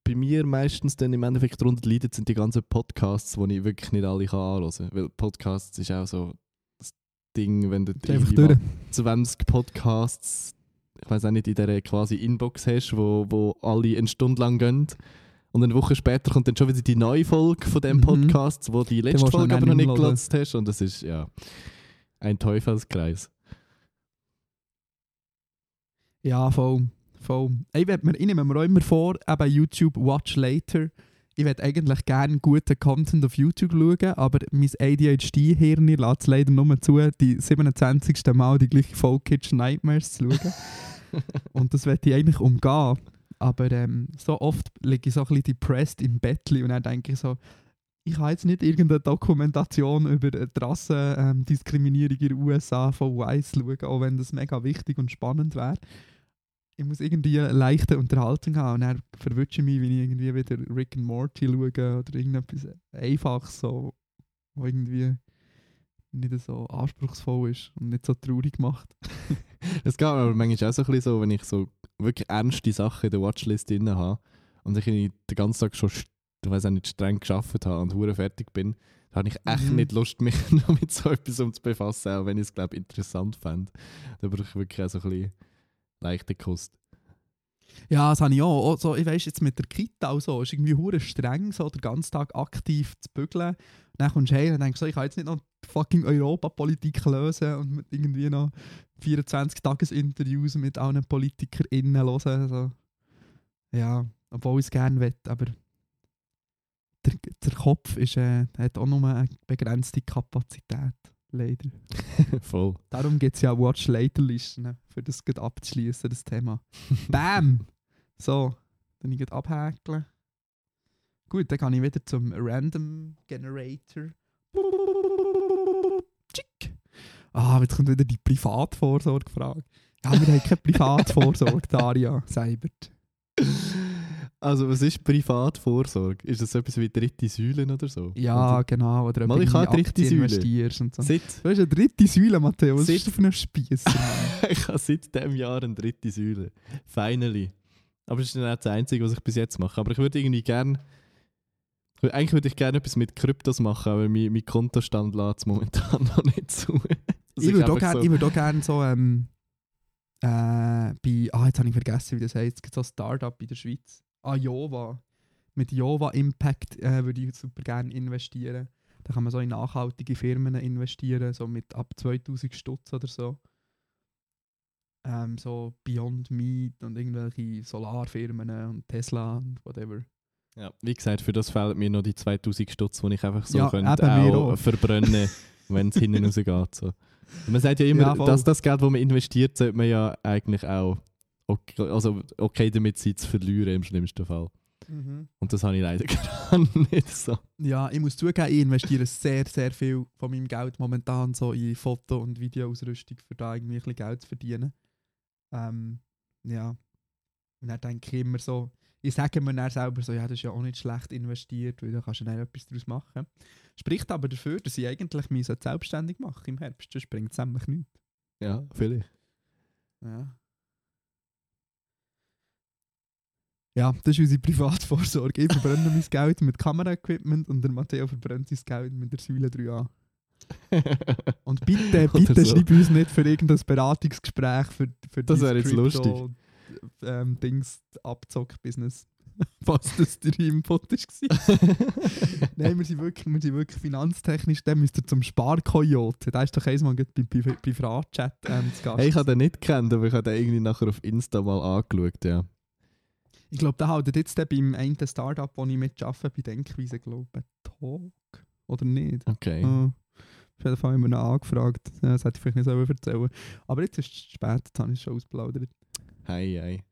bei mir meistens dann im Endeffekt darunter leidet, sind die ganzen Podcasts, die ich wirklich nicht alle kann anhören kann. Weil Podcasts ist auch so das Ding, wenn du einfach durch. mal 20 Podcasts, ich weiß auch nicht, in dieser quasi Inbox hast, wo, wo alle eine Stunde lang gehen. Und eine Woche später kommt dann schon wieder die neue Folge von dem Mhm. Podcast, wo die letzte Folge aber noch nicht gelatzt hast. Und das ist ja ein Teufelskreis. Ja, voll. voll. Ich, werd mir, ich nehme mir auch immer vor, eben YouTube Watch Later. Ich würde eigentlich gerne guten Content auf YouTube schauen, aber mein ADHD-Hirn lässt es leider nur zu, die 27. Mal die gleiche Folge Kitchen Nightmares zu schauen. und das werde ich eigentlich umgehen. Aber ähm, so oft liege ich so ein bisschen depressed im Bettli und dann denke ich so, ich habe jetzt nicht irgendeine Dokumentation über die Rassendiskriminierung in den USA von Weiss schauen, auch wenn das mega wichtig und spannend wäre. Ich muss irgendwie eine leichte Unterhaltung haben und dann verwünsche ich mich, wenn ich irgendwie wieder Rick and Morty schaue oder irgendetwas Einfaches, so, wo irgendwie nicht so anspruchsvoll ist und nicht so traurig macht. Es geht mir aber manchmal auch so ein bisschen so, wenn ich so wirklich ernste Sachen in der Watchlist drin habe und ich den ganzen Tag schon, ich weiß auch nicht, streng geschafft habe und hure fertig bin, dann habe ich echt Mhm. nicht Lust, mich noch mit so etwas um zu befassen, auch wenn ich es, glaube interessant fände. Da brauche ich wirklich auch so ein bisschen leichte Kost. Ja, das habe ich auch. auch so, ich weiss jetzt mit der Kita auch so, ist irgendwie hure streng, so den ganzen Tag aktiv zu bügeln. Dann kommst du heim und denkst so, ich kann jetzt nicht noch fucking Europapolitik lösen und mit irgendwie noch 24 Tagesinterviews mit allen PolitikerInnen hören. So. Ja, obwohl ich es gerne will, aber der, der Kopf ist, äh, hat auch nur eine begrenzte Kapazität. Leider. Voll. Darum gibt es ja Watch Later Listen, für das abzuschließen, das Thema. Bam! So, dann ich abhäkeln. Gut, dann kann ich wieder zum Random Generator. Tschick. Ah, jetzt kommt wieder die Privatvorsorgefrage. Ja, wir haben keine Privatvorsorge, Daria Seibert. Also, was ist Privatvorsorge? Ist das etwas wie dritte Säulen oder so? Ja, Oder- genau. Oder Mal, ich habe dritte Säule. investierst und so. Seit, Du hast eine dritte Säule, Matteo. Was Seit- ist das für ein Spiesser? Mann? ich habe seit diesem Jahr eine dritte Säule. Finally. Aber das ist dann auch das Einzige, was ich bis jetzt mache. Aber ich würde irgendwie gerne. Eigentlich würde ich gerne etwas mit Kryptos machen, aber mein, mein Kontostand lädt es momentan noch nicht zu. Dass ich würde auch gerne so- würd auch gern so ähm, äh, bei, ah, jetzt habe ich vergessen, wie das heißt. Es gibt so ein Startup in der Schweiz. Ah, Jova. Mit Jova Impact äh, würde ich super gerne investieren. Da kann man so in nachhaltige Firmen investieren, so mit ab 2000 Stutz oder so. Ähm, so Beyond Meat und irgendwelche Solarfirmen und Tesla und whatever. Ja, wie gesagt, für das fehlen mir noch die 2000 Stutz, die ich einfach so Ja, könnte auch auch. verbrennen, wenn es hinten rausgeht. So. Und man sagt ja immer, Ja, dass das Geld, das man investiert, sollte man ja eigentlich auch okay, also okay damit sein zu verlieren im schlimmsten Fall. Und das habe ich leider gerade nicht so. Ja, ich muss zugeben, ich investiere sehr, sehr viel von meinem Geld momentan so in Foto- und Videoausrüstung, für da irgendwie ein bisschen Geld zu verdienen. Ähm, ja. Und dann denke ich immer so, ich sage mir dann selber so, ja, das ist ja auch nicht schlecht investiert, weil da kannst du dann etwas daraus machen. Spricht aber dafür, dass ich eigentlich mich so selbstständig mache im Herbst, sonst bringt es nämlich nichts. Ja, vielleicht. Ja. Ja, das ist unsere Privatvorsorge. Ich verbrenne mein Geld mit Kameraequipment und der Matteo verbrennt sein Geld mit der Säule 3a. Und bitte, bitte so. schreib uns nicht für irgendein Beratungsgespräch für, für Das wäre jetzt Crypto- Ähm, Dings Abzock-Business. Was das der Input war. Nein, wir sind wirklich, wir sind wirklich finanztechnisch. Dann müsst ihr zum Sparkoyote. Da ist doch einmal bei, bei, bei Privatchat ähm, zu Gast. hey, ich habe den nicht gekannt, aber ich habe den irgendwie nachher auf Insta mal angeschaut, ja. Ich glaube, da haltet jetzt der beim einen Startup, wo ich mitarbeite, bei Denkweise, glaube ich, Talk. Oder nicht? Okay. Ja. Auf jeden Fall haben wir ihn angefragt. Das hätte ich vielleicht nicht selber erzählen Aber jetzt ist es spät, jetzt habe ich es schon ausplaudert. Hey, hey.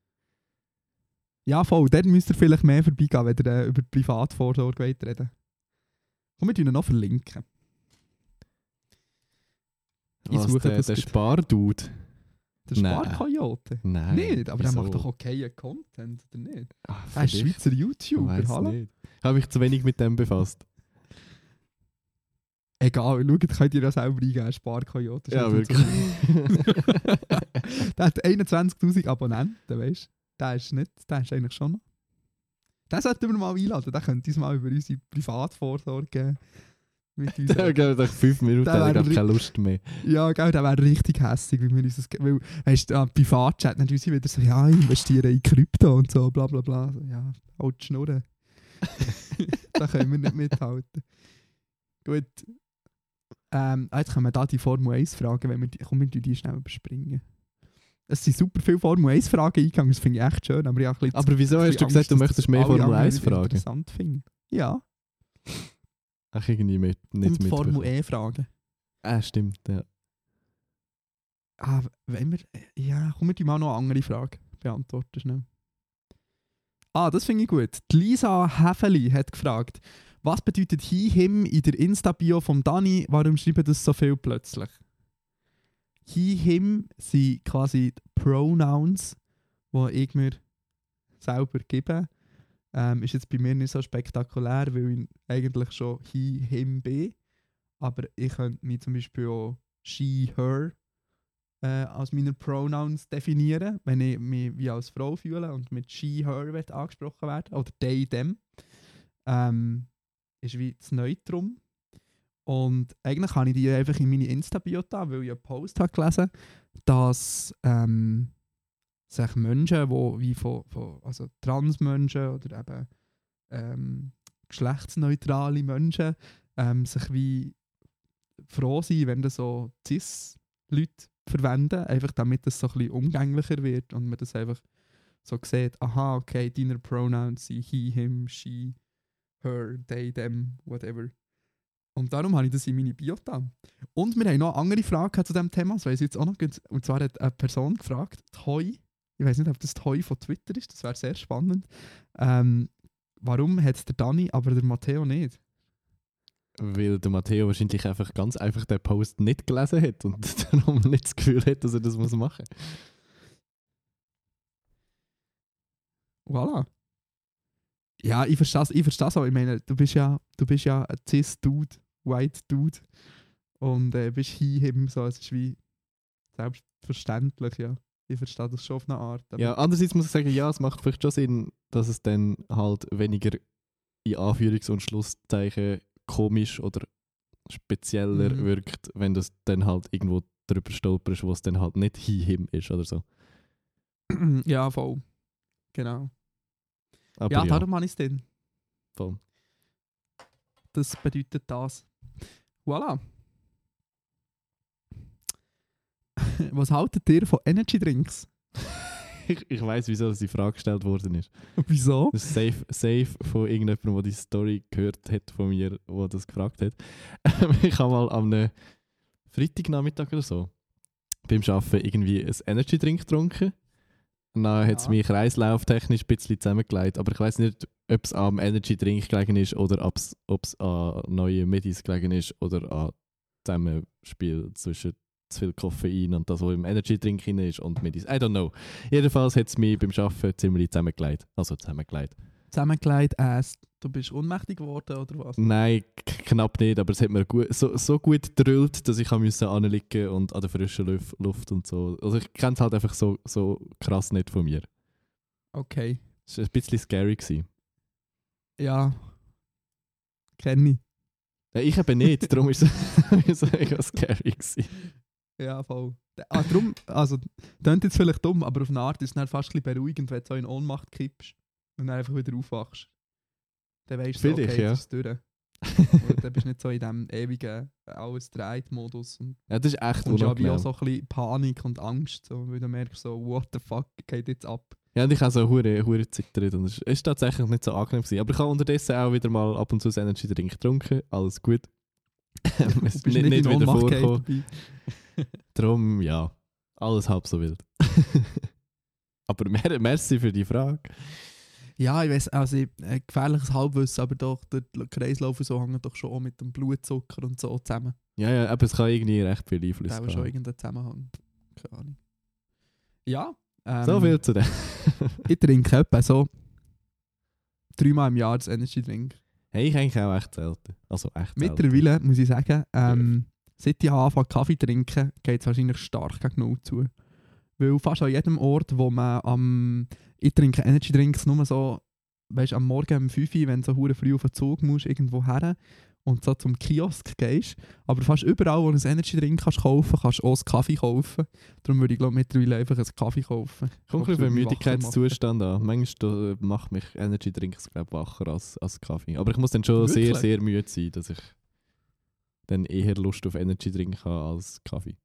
Ja, voll. Dort müsst ihr vielleicht mehr vorbeigehen, wenn ihr äh, über Privatvorsorge wollt reden Komm, wir tun ihn noch verlinken. Ich Was, suche der, das der. Spardude? Der Nein. Sparkoyote. Nein. Nicht, aber der wieso? macht doch okayen Content, oder nicht? Ah, Er ist. Schweizer YouTuber, hallo? Ich habe mich zu wenig mit dem befasst. Egal, schaut, könnt ihr ja selber eingeben, Sparkoyote. Ja, wirklich. der hat 21'000 Abonnenten, weißt du? Der ist nicht, der ist eigentlich schon noch. Den sollten wir mal einladen, der könnte uns mal über unsere Privatvorsorge mit uns reden. geht nach fünf Minuten, Der hat keine Lust mehr. Ja, gell, der wäre richtig hässlich, wie wir uns das... Weil, weißt du, ah, Privatchat, dann tun sie wieder so, ja, ich investiere in Krypto und so, bla bla bla. Ja, halt Schnurren. da können wir nicht mithalten. Gut. Ähm, ah, jetzt können wir da die Formel 1 fragen, wenn wir die, komm, wir die schnell überspringen. Es sind super viele Formel 1 Fragen eingegangen, das finde ich echt schön, aber ich bisschen Aber wieso hast du bisschen gesagt, du Angst, möchtest mehr Formel anderen 1 nicht fragen? interessant finden. Ja, Ach, irgendwie mit, nicht und Formel mitbekommen. E fragen. Ah, stimmt, ja. Ah, wenn wir. Ja, komm, wir die mal noch eine andere Frage beantworten schnell. Ah, das finde ich gut. Die Lisa Häfeli hat gefragt, was bedeutet he, him in der Insta-Bio von Dani? Warum schreiben das so viel plötzlich? He, him sind quasi die Pronouns, die ich mir selber gebe. Ähm, ist jetzt bei mir nicht so spektakulär, weil ich eigentlich schon he, him bin. Aber ich könnte mich zum Beispiel auch she, her äh, als meine Pronouns definieren, wenn ich mich wie als Frau fühle und mit she, her angesprochen werden oder they, them. Ähm, ist wie das Neutrum. Und eigentlich habe ich die einfach in meine Insta-Bio da, weil ich einen Post habe gelesen dass ähm, sich Menschen, die wie von, von also Transmenschen oder eben ähm, geschlechtsneutrale Menschen ähm, sich wie froh sind, wenn das so Cis-Leute verwenden, einfach damit es so ein bisschen umgänglicher wird und man das einfach so sieht, aha, okay, deine Pronouns sind he, him, she, her, they, them, whatever. Und darum habe ich das in meine Bio getan. Und wir haben noch eine andere Frage zu diesem Thema, das weiss ich jetzt auch noch. Und zwar hat eine Person gefragt, Toy, ich weiß nicht, ob das Toy von Twitter ist, das wäre sehr spannend. Ähm, warum hat der Dani, aber der Matteo nicht? Weil der Matteo wahrscheinlich einfach ganz einfach den Post nicht gelesen hat und darum nicht das Gefühl hat, dass er das muss machen muss. Voilà. Ja, ich verstehe es ich versteh's auch. Ich meine, du bist ja, du bist ja ein Cis-Dude, White Dude. Und äh, bist hier eben so, es ist wie selbstverständlich, ja. Ich verstehe das schon auf eine Art. Ja, andererseits muss ich sagen, ja, es macht vielleicht schon Sinn, dass es dann halt weniger in Anführungs- und Schlusszeichen komisch oder spezieller Mhm. wirkt, wenn du dann halt irgendwo drüber stolperst, wo es dann halt nicht him ist oder so. ja, voll. Genau. Aber ja, darum habe ich es dann. voll. Das bedeutet das. Voilà. Was haltet ihr von Energy Drinks? ich ich weiß, wieso die Frage gestellt worden ist. Wieso? Das ist safe, safe von irgendjemandem, der die Story gehört hat von mir, der das gefragt hat. ich habe mal am einem Freitagnachmittag oder so beim Arbeiten irgendwie ein Energy Drink getrunken. Dann hat es mich kreislauftechnisch ein bisschen zusammengelegt. Aber ich weiß nicht, ob es am Energy Drink gelegen ist oder ob es an neuen Medis gelegen ist oder an Zusammenspiel zwischen zu viel Koffein und das, was im Energy Drink drin ist und Medis. I don't know. Jedenfalls hat es mich beim Arbeiten ziemlich zusammengelegt. Also zusammengelegt. Zusammengelegt, Ass. Du bist ohnmächtig geworden oder was? Nein, knapp nicht, aber es hat mir gut, so, so gut gedrillt, dass ich anliegen und an der frischen Luf- Luft und so. Also ich kenne es halt einfach so, so krass nicht von mir. Okay. Es war ein bisschen scary. Gewesen. Ja. Kenn ich. Ja, ich eben nicht, darum ist es mega scary. Gewesen. Ja, voll. Ah, drum, also, klingt jetzt vielleicht dumm, aber auf eine Art ist es dann fast ein bisschen beruhigend, wenn du so in Ohnmacht kippst und dann einfach wieder aufwachst. Dann weißt du, so, okay, ja. jetzt ist durch. Und dann bist du nicht so in diesem ewigen alles dreht Modus und Ja, das ist echt kommst ja wie auch so ein bisschen Panik und Angst, so, weil du merkst so, what the fuck geht jetzt ab. Ja, und ich habe so hure hure zittert und es ist tatsächlich nicht so angenehm gewesen. Aber ich habe unterdessen auch wieder mal ab und zu ein Energy Drink getrunken. Alles gut. es nicht, nicht in wieder vorgekommen. Darum, ja, alles halb so wild. Aber mer merci für die Frage. Ja, ich weiß, also äh, gefährliches Halbwissen, aber doch, der Kreislauf so hängen doch schon auch mit dem Blutzucker und so zusammen. Ja, ja, aber es kann irgendwie recht viel Da Einfluss haben wir schon irgendeinen Zusammenhang. Keine Ahnung. Ja. Ähm, So viel zu dem. Ich trinke etwa so dreimal im Jahr das Energy Drink. hey, ich eigentlich auch echt selten. Also echt selten. Mittlerweile muss ich sagen, ähm, seit ich anfange Kaffee trinken, geht es wahrscheinlich stark gegen Null zu. Weil fast an jedem Ort, wo man am. Ich trinke Energy Drinks nur so, weißt am Morgen um 5 Uhr, wenn du so früh auf den Zug musst, irgendwo her und so zum Kiosk gehst. Aber fast überall, wo du ein Energy Drink kannst kaufen kannst du auch einen Kaffee kaufen. Darum würde ich glaube mittlerweile einfach einen Kaffee kaufen. Kommt ein bisschen Müdigkeitszustand an. Manchmal äh, macht mich Energy Drinks glaub, wacher als, als Kaffee. Aber ich muss dann schon sehr, Wirklich? sehr müde sein, dass ich dann eher Lust auf Energy Drink habe als Kaffee.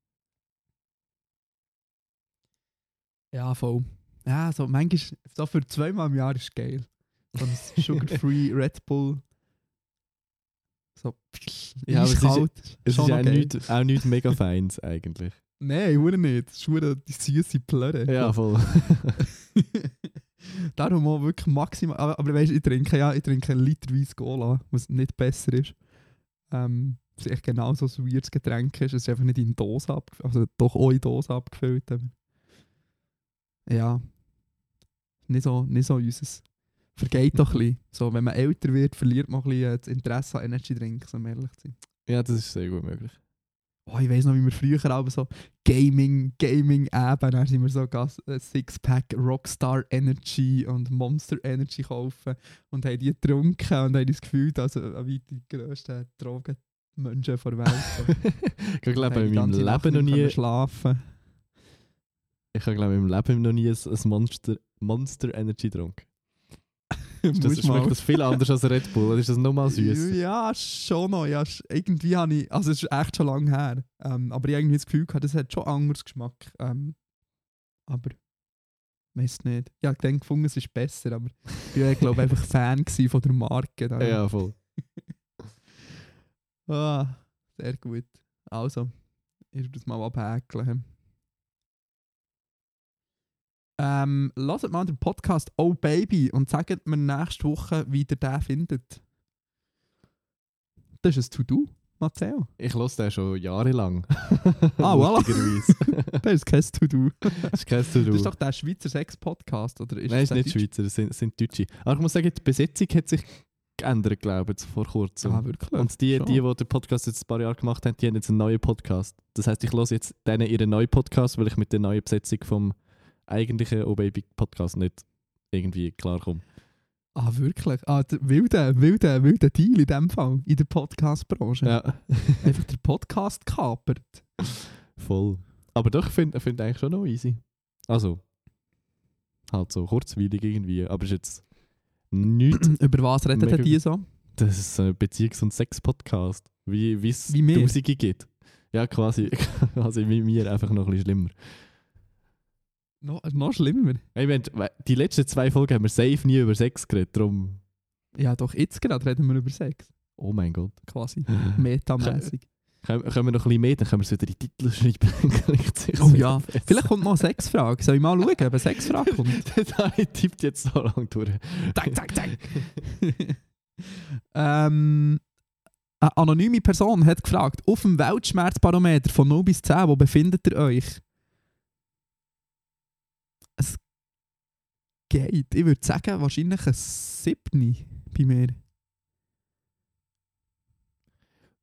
Ja, voll. Ja, so manchmal, so für zweimal im Jahr ist geil. So ein Sugar-Free Red Bull. So, Ja, aber es ist-. Es ist auch nichts auch nicht mega Feins eigentlich. Nein, hure nicht. Das ist die süße Plörre. Ja, voll. Darum auch wirklich maximal. Aber, aber weißt du, ich trinke ja, ich trinke einen Liter Weiss Cola, was nicht besser ist. Ähm, was echt genauso ein weirdes Getränk ist. Es ist einfach nicht in Dose abgefüllt. Also doch auch in Dose abgefüllt. Ja. Nicht so, nicht so unseres. Vergeht doch ein bisschen. So, wenn man älter wird, verliert man ein bisschen äh, das Interesse an Energy Drinks, um ehrlich zu sein. ja, das ist sehr gut möglich. Oh, ich weiß noch, wie wir früher aber so Gaming, Gaming eben, dann sind wir so äh, Sixpack Rockstar Energy und Monster Energy kaufen und haben die getrunken und haben das Gefühl, dass äh, wie die grössten Drogenmenschen der Welt. So. Ich glaube, in meinem Leben noch nie, schlafen. Ich habe glaube in meinem Leben noch nie ein, ein Monster, Monster Energy getrunken. Ist das, schmeckt das viel anders als Red Bull? Oder ist das nochmal süß? Ja, schon noch. Ja, irgendwie habe ich, also es ist echt schon lange her, ähm, aber ich habe irgendwie das Gefühl gehabt, das hat schon anders Geschmack. Ähm, aber Weiß nicht. Ja, ich denke, gefunden, es ist besser, aber ich war, glaube einfach Fan von der Marke. Da. Ja, voll. Ah, sehr gut. Also, ich würde das mal abhäkeln. Ähm, lasst mal den Podcast Oh Baby und sagt mir nächste Woche, wie ihr den findet. Das ist ein To-Do, Matteo. Ich höre den schon jahrelang. Ah, voilà. Das ist kein To-Do. Das ist kein To-Do. Das ist doch der Schweizer Sex-Podcast, oder? Ist Nein, das ist nicht Schweizer, das sind, sind Deutsche. Aber ich muss sagen, die Besetzung hat sich geändert, glaube ich, vor kurzem. Ah, wirklich? Und die, Schon. die, die den Podcast jetzt ein paar Jahre gemacht haben, die haben jetzt einen neuen Podcast. Das heisst, ich höre jetzt denen ihren neuen Podcast, weil ich mit der neuen Besetzung vom eigentlichen Oh Baby Podcast nicht irgendwie klarkomme. Ah, wirklich? Ah, der wilde, wilde, wilde Deal in dem Fall, in der Podcast-Branche. Ja, Einfach der Podcast kapert. voll. Aber doch, ich finde find eigentlich schon noch easy. Also, halt so kurzweilig irgendwie, aber ist jetzt nichts. Über was reden denn die so? Das ist ein Beziehungs- und Sex-Podcast. Wie es? Tausende gibt. Ja, quasi, quasi wie mir, einfach noch ein bisschen schlimmer. No, noch schlimmer. Hey, haben- die letzten zwei Folgen haben wir safe nie über Sex geredet, darum... Ja, doch, jetzt gerade reden wir über Sex. Oh mein Gott. Quasi. Metamäßig. Können, können wir noch ein bisschen mehr, dann können wir es wieder in die Titel schreiben. Oh ja. Vielleicht kommt noch eine Sexfrage. Soll ich mal schauen, ob eine Sexfrage kommt? das tippt jetzt so lange durch. zack, zack, zack. ähm, eine anonyme Person hat gefragt, auf dem Weltschmerzbarometer von 0 bis 10, wo befindet ihr euch? Es geht. Ich würde sagen, wahrscheinlich ein 7 bei mir.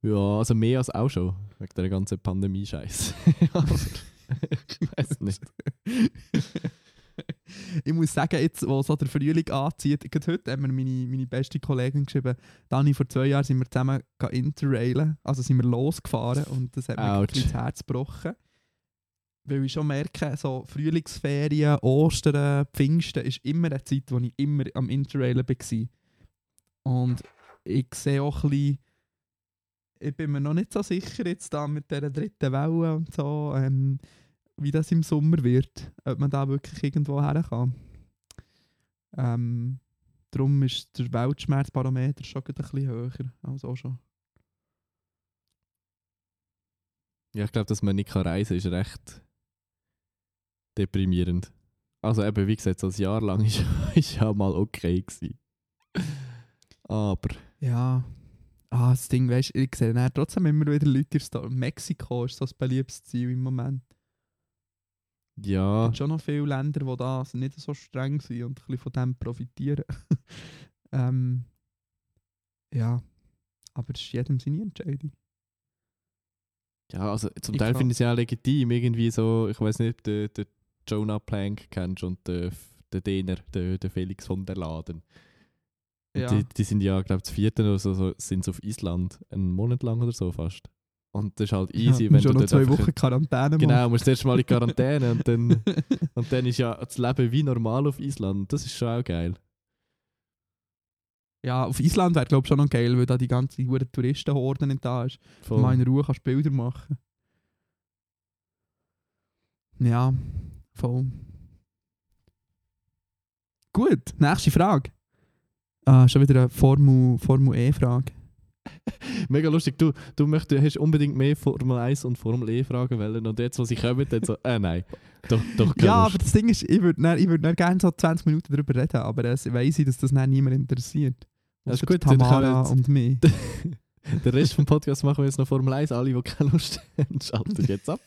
Ja, also mehr als auch schon. Wegen der ganzen Pandemie-Scheiß. Ich weiß nicht. ich muss sagen, jetzt, wo so der Frühling anzieht, gerade heute haben mir meine, meine beste Kollegin geschrieben, Dani, vor zwei Jahren sind wir zusammen gegangen interrailen, also sind wir losgefahren und das hat mir Autsch. wirklich das Herz gebrochen. Weil ich schon merke, so Frühlingsferien, Ostern, Pfingsten ist immer eine Zeit, wo ich immer am Interrailen war. Und ich sehe auch ein bisschen, ich bin mir noch nicht so sicher jetzt da mit dieser dritten Welle und so, ähm, wie das im Sommer wird, ob man da wirklich irgendwo her kann. Ähm, darum ist der Weltschmerzbarometer schon ein bisschen höher als auch schon. Ja, ich glaube, dass man nicht reisen kann, ist recht deprimierend. Also eben, wie gesagt, so ein Jahr lang ist, ist ja mal okay gewesen. Aber Ja. Ah, das Ding, weißt du, ich sehe dann trotzdem immer wieder Leute in der Story. Mexiko ist so das beliebtes Ziel im Moment. ja, Es gibt schon noch viele Länder, die da nicht so streng sind und ein bisschen von dem profitieren. ähm, ja. Aber es ist jedem seine Entscheidung. ja also zum Ich Teil finde ich es ja auch legitim. Irgendwie so, ich weiß nicht, den, den Jonah Plank kennst und den, den Däner, den, den Felix von der Laden. Ja. Die, die sind ja, glaube ich, das vierte oder so, so sind sie auf Island. Einen Monat lang oder so fast. Und das ist halt easy, ja, wenn schon du dort zwei Wochen Quarantäne Genau, musst zuerst mal in Quarantäne und dann, und dann ist ja das Leben wie normal auf Island. Das ist schon auch geil. Ja, auf Island wäre glaube ich schon noch geil, weil da die ganze Touristenhorde nicht da ist. Voll. Mal in Ruhe kannst du Bilder machen. Ja, voll. Gut, nächste Frage. Ah, schon wieder eine Formel, Formel E-Frage. Mega lustig. Du, du möchtest, hast unbedingt mehr Formel 1 und Formel E Fragen wollen und jetzt, wo sie kommen, dann so, äh nein, doch, doch Ja, aber Lust. das Ding ist, ich würde ich würd gerne so 20 Minuten darüber reden, aber es weiss ich, dass das dann niemand interessiert. Das ist gut, Tamara können und mich. Den Rest vom Podcast machen wir jetzt noch Formel 1. Alle, die keine Lust haben, schalten jetzt ab.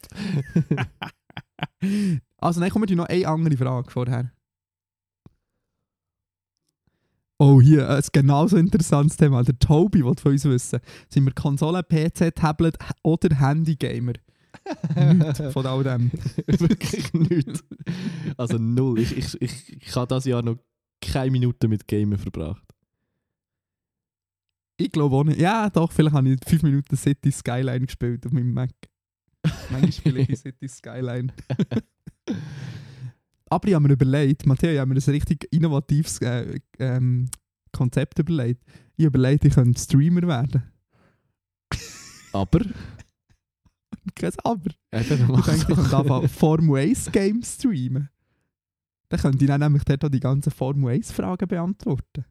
Also, dann kommt noch eine andere Frage vorher. Oh, hier ein genauso interessantes Thema. Der Tobi will von uns wissen: Sind wir Konsole, PC, Tablet oder Handy-Gamer? Nichts von all dem. Wirklich nichts. Also null. Ich, ich, ich, ich habe dieses Jahr noch keine Minute mit Gamen verbracht. Ich glaube auch nicht. Ja, doch, vielleicht habe ich 5 Minuten City Skyline gespielt auf meinem Mac. Manchmal spiele ich City Skyline. Aber ich habe mir überlegt, Matteo, ich habe mir ein richtig innovatives äh, ähm, Konzept überlegt. Ich habe überlegt, ich könnte Streamer werden. Aber, Kein Aber. eben, Ich denke, ich könnte einfach Formel 1 Games streamen. Dann könnte ich dann nämlich dort auch die ganzen Formel 1-Fragen beantworten.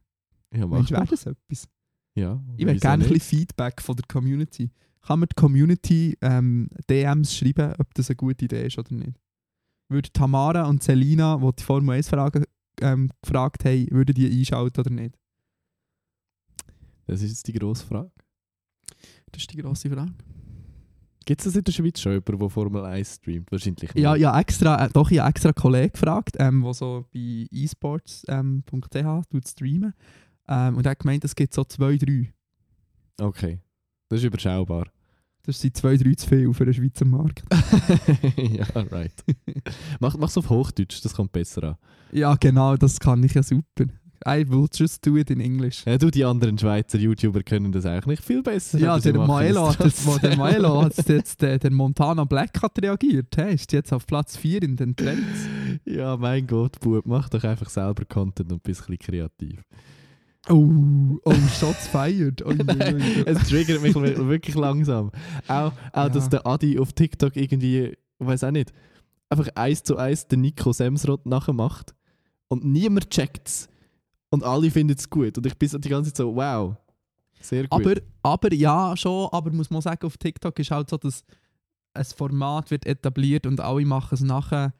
Ja, mach Meinst du, wäre das etwas? Ja, Ich wieso gerne ein nicht? bisschen Feedback von der Community. Kann mir die Community ähm, DMs schreiben, ob das eine gute Idee ist oder nicht? Würde Tamara und Selina, die die Formel 1-Fragen ähm, gefragt haben, würden die einschalten oder nicht? Das ist jetzt die grosse Frage. Das ist die grosse Frage. Gibt es das in der Schweiz schon jemanden, der Formel 1 streamt? Wahrscheinlich nicht. Ja, ja extra, äh, doch, ich habe extra einen Kollegen gefragt, ähm, der so bei esports.ch ähm, tut streamen. Ähm, und er hat gemeint, es gibt so zwei, drei. Okay. Das ist überschaubar. Das sind zwei, drei zu viel für den Schweizer Markt. ja, right. mach, mach's auf Hochdeutsch, das kommt besser an. ja, genau, das kann ich ja super. I will just do it in English. Ja, du, die anderen Schweizer YouTuber können das eigentlich nicht viel besser. Ja, der Maelo, es hat jetzt, wo der. Maelo hat jetzt, der, der Montana Black hat reagiert. Hey, ist jetzt auf Platz 4 in den Trends. ja, mein Gott, Bub, mach doch einfach selber Content und ein bisschen kreativ. Oh, oh, Shots fired. Ui, ui. es triggert mich wir- wirklich langsam. Auch, auch Ja. dass der Adi auf TikTok irgendwie, ich weiß auch nicht, einfach eins zu eins den Nico Semsrott nachmacht und niemand checkt's und alle finden es gut. Und ich bin so die ganze Zeit so, wow, sehr gut. aber, aber ja, schon, aber muss man sagen, auf TikTok ist halt so, dass ein Format wird etabliert und alle machen es nachher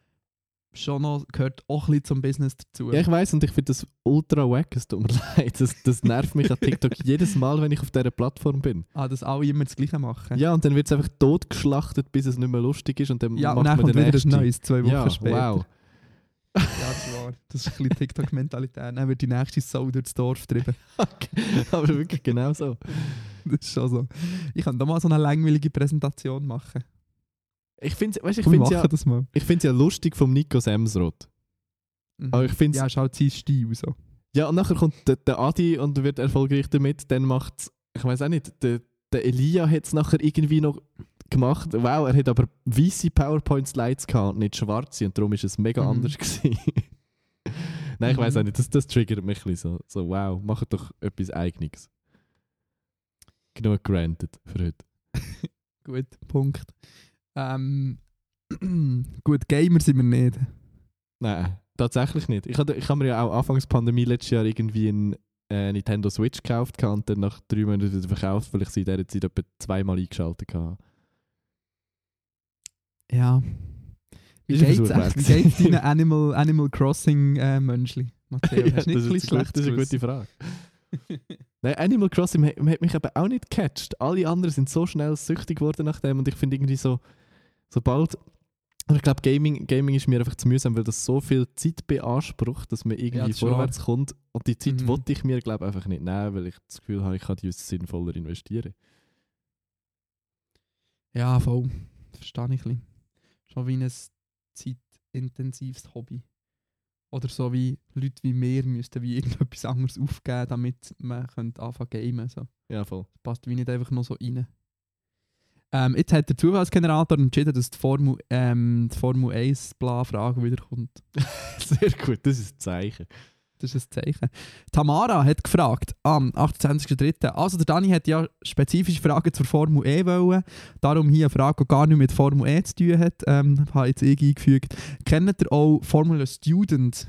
schon noch, gehört auch ein bisschen zum Business dazu. ja, ich weiß und ich finde das ultra wack, es tut mir leid. Das, das nervt mich an TikTok jedes Mal, wenn ich auf dieser Plattform bin. Ah, dass alle immer das Gleiche machen. Ja, und dann wird es einfach totgeschlachtet, bis es nicht mehr lustig ist und dann Ja, macht man den nächsten. neues, zwei Wochen ja, später. wow. Ja, das ist wahr. Das ist ein bisschen TikTok-Mentalität. Dann wird die nächste Sau durchs Dorf getrieben. Aber wirklich genau so. Das ist schon so. Ich kann da mal so eine langweilige Präsentation machen. Ich finde es ich find's ja, das mal. ich find's ja lustig vom Nico Semsrott. Mhm. Aber ich finde Ja, schaut sein Stil so. Ja, und nachher kommt der, der Adi und wird erfolgreich damit. Dann macht ich weiß auch nicht, der, der Elia hat es nachher irgendwie noch gemacht. Wow, er hat aber weiße PowerPoint-Slides gehabt und nicht schwarze und darum ist es mega Mhm. anders gewesen. Nein, ich weiß Mhm. auch nicht, das, das triggert mich ein bisschen so. So, wow, macht doch etwas Eigenes. Genug granted für heute. Gut, Punkt. Ähm, gut, Gamer sind wir nicht. Nein, tatsächlich nicht. Ich habe ich hab mir ja auch anfangs Pandemie letztes Jahr irgendwie ein äh, Nintendo Switch gekauft und dann nach drei Monaten wieder verkauft, weil ich sie in dieser Zeit etwa zweimal eingeschaltet habe. Ja. Wie geht's gewesen. deinen Animal, Animal Crossing äh, Mönchli? Matteo, Ja, das, ist gute- das ist eine gute Frage. Nein, Animal Crossing hat, hat mich eben auch nicht gecatcht. Alle anderen sind so schnell süchtig geworden nach dem und ich finde irgendwie so, sobald. Aber ich glaube, Gaming, Gaming ist mir einfach zu mühsam, weil das so viel Zeit beansprucht, dass man Ja, irgendwie das ist wahr. vorwärts kommt. Und die Zeit Mhm. wollte ich mir, glaube einfach nicht nehmen, weil ich das Gefühl habe, ich kann die sinnvoller investieren. Ja, voll. Verstehe ich ein bisschen. Schon wie ein zeitintensives Hobby. Oder so wie Leute wie wir müssten wie irgendetwas anderes aufgeben, damit man anfangen zu gamen. So. Ja, voll. passt wie nicht einfach noch so rein. Ähm, jetzt hat der Zufallsgenerator entschieden, dass die Formel, ähm, die Formel 1 bla Frage wiederkommt. Sehr gut, das ist ein Zeichen. Das ist ein Zeichen. Tamara hat gefragt am 28.03. Also der Dani hat ja spezifische Fragen zur Formel E wollen. Darum hier eine Frage, die gar nicht mit Formel E zu tun hat. Ähm, habe jetzt ich eingefügt. Kennt ihr auch Formula Student?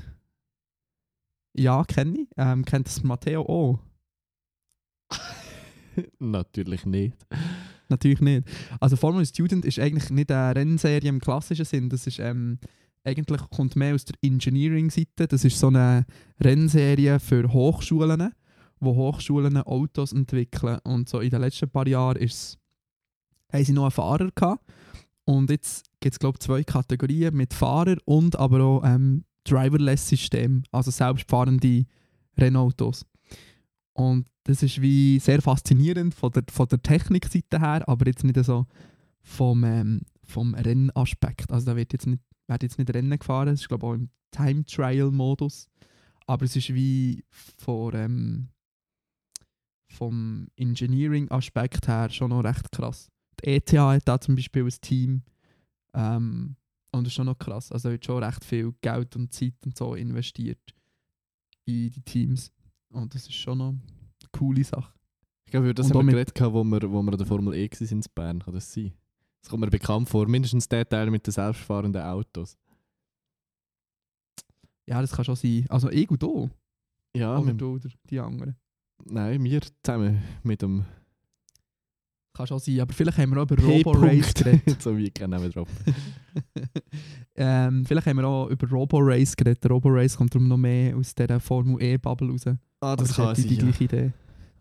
Ja, kenne ich. Ähm, kennt das Matteo auch? Natürlich nicht. Natürlich nicht. Also Formula Student ist eigentlich nicht eine Rennserie im klassischen Sinn. Das ist ähm, eigentlich kommt mehr aus der Engineering-Seite. Das ist so eine Rennserie für Hochschulen, wo Hochschulen Autos entwickeln. Und so in den letzten paar Jahren ist haben sie noch einen Fahrer gehabt. Und jetzt gibt es glaube ich zwei Kategorien mit Fahrer und aber auch ähm, Driverless-System, also selbstfahrende Rennautos. Und das ist wie sehr faszinierend von der, von der Technikseite her, aber jetzt nicht so vom, ähm, vom Rennaspekt. Also da wird jetzt nicht, wird jetzt nicht Rennen gefahren, es ist glaube ich auch im Time-Trial-Modus. Aber es ist wie von, ähm, vom Engineering-Aspekt her schon noch recht krass. Die ETH hat da zum Beispiel ein Team ähm, und das ist schon noch krass. Also wird schon recht viel Geld und Zeit und so investiert in die Teams. Und das ist schon noch coole Sache. Ich glaube, das Und haben wir geredet, wo wir, wo wir an der Formel E waren in Bern. Kann das sein? Das kommt mir bekannt vor. Mindestens der Teil mit den selbstfahrenden Autos. Ja, das kann schon sein. Also ich und du. Ja, oder du oder die anderen. nein, wir zusammen mit dem Kann schon sein. Aber vielleicht haben wir auch über Robo-Race geredet. so wie ich Namen drauf. ähm, vielleicht haben wir auch über Robo-Race geredet. Robo-Race kommt darum noch mehr aus dieser Formel E-Bubble raus. Ah, Aber das es kann sein. die ja. gleiche Idee.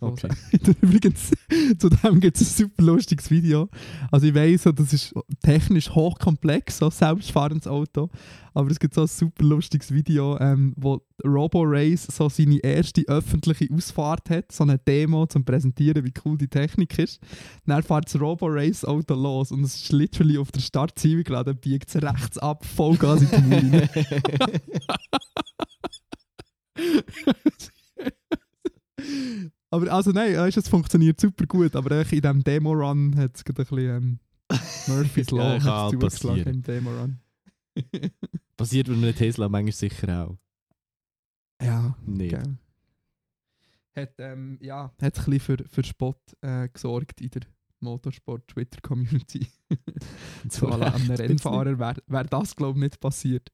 Okay. Übrigens, zu dem gibt es ein super lustiges Video. Also ich weiss, das ist technisch hochkomplex, so ein selbstfahrendes Auto. Aber es gibt so ein super lustiges Video, ähm, wo Robo Race so seine erste öffentliche Ausfahrt hat, so eine Demo um zum Präsentieren, wie cool die Technik ist. Dann fährt das Robo Race Auto los und es ist literally auf der Startzielgerade, biegt es rechts ab, Vollgas in die rein. aber also nein, du, es funktioniert super gut, aber in diesem Demo-Run hat es gerade ein bisschen ähm, Murphy's Law Ja, zugeschlagen im Demo-Run. Passiert mit einem Tesla manchmal sicher auch. ja, Nicht. gell. Hat, ähm, ja, hat ein bisschen für, für Spott äh, gesorgt in der Motorsport-Twitter-Community. à la einem Rennfahrer wäre wär das, glaube ich, nicht passiert.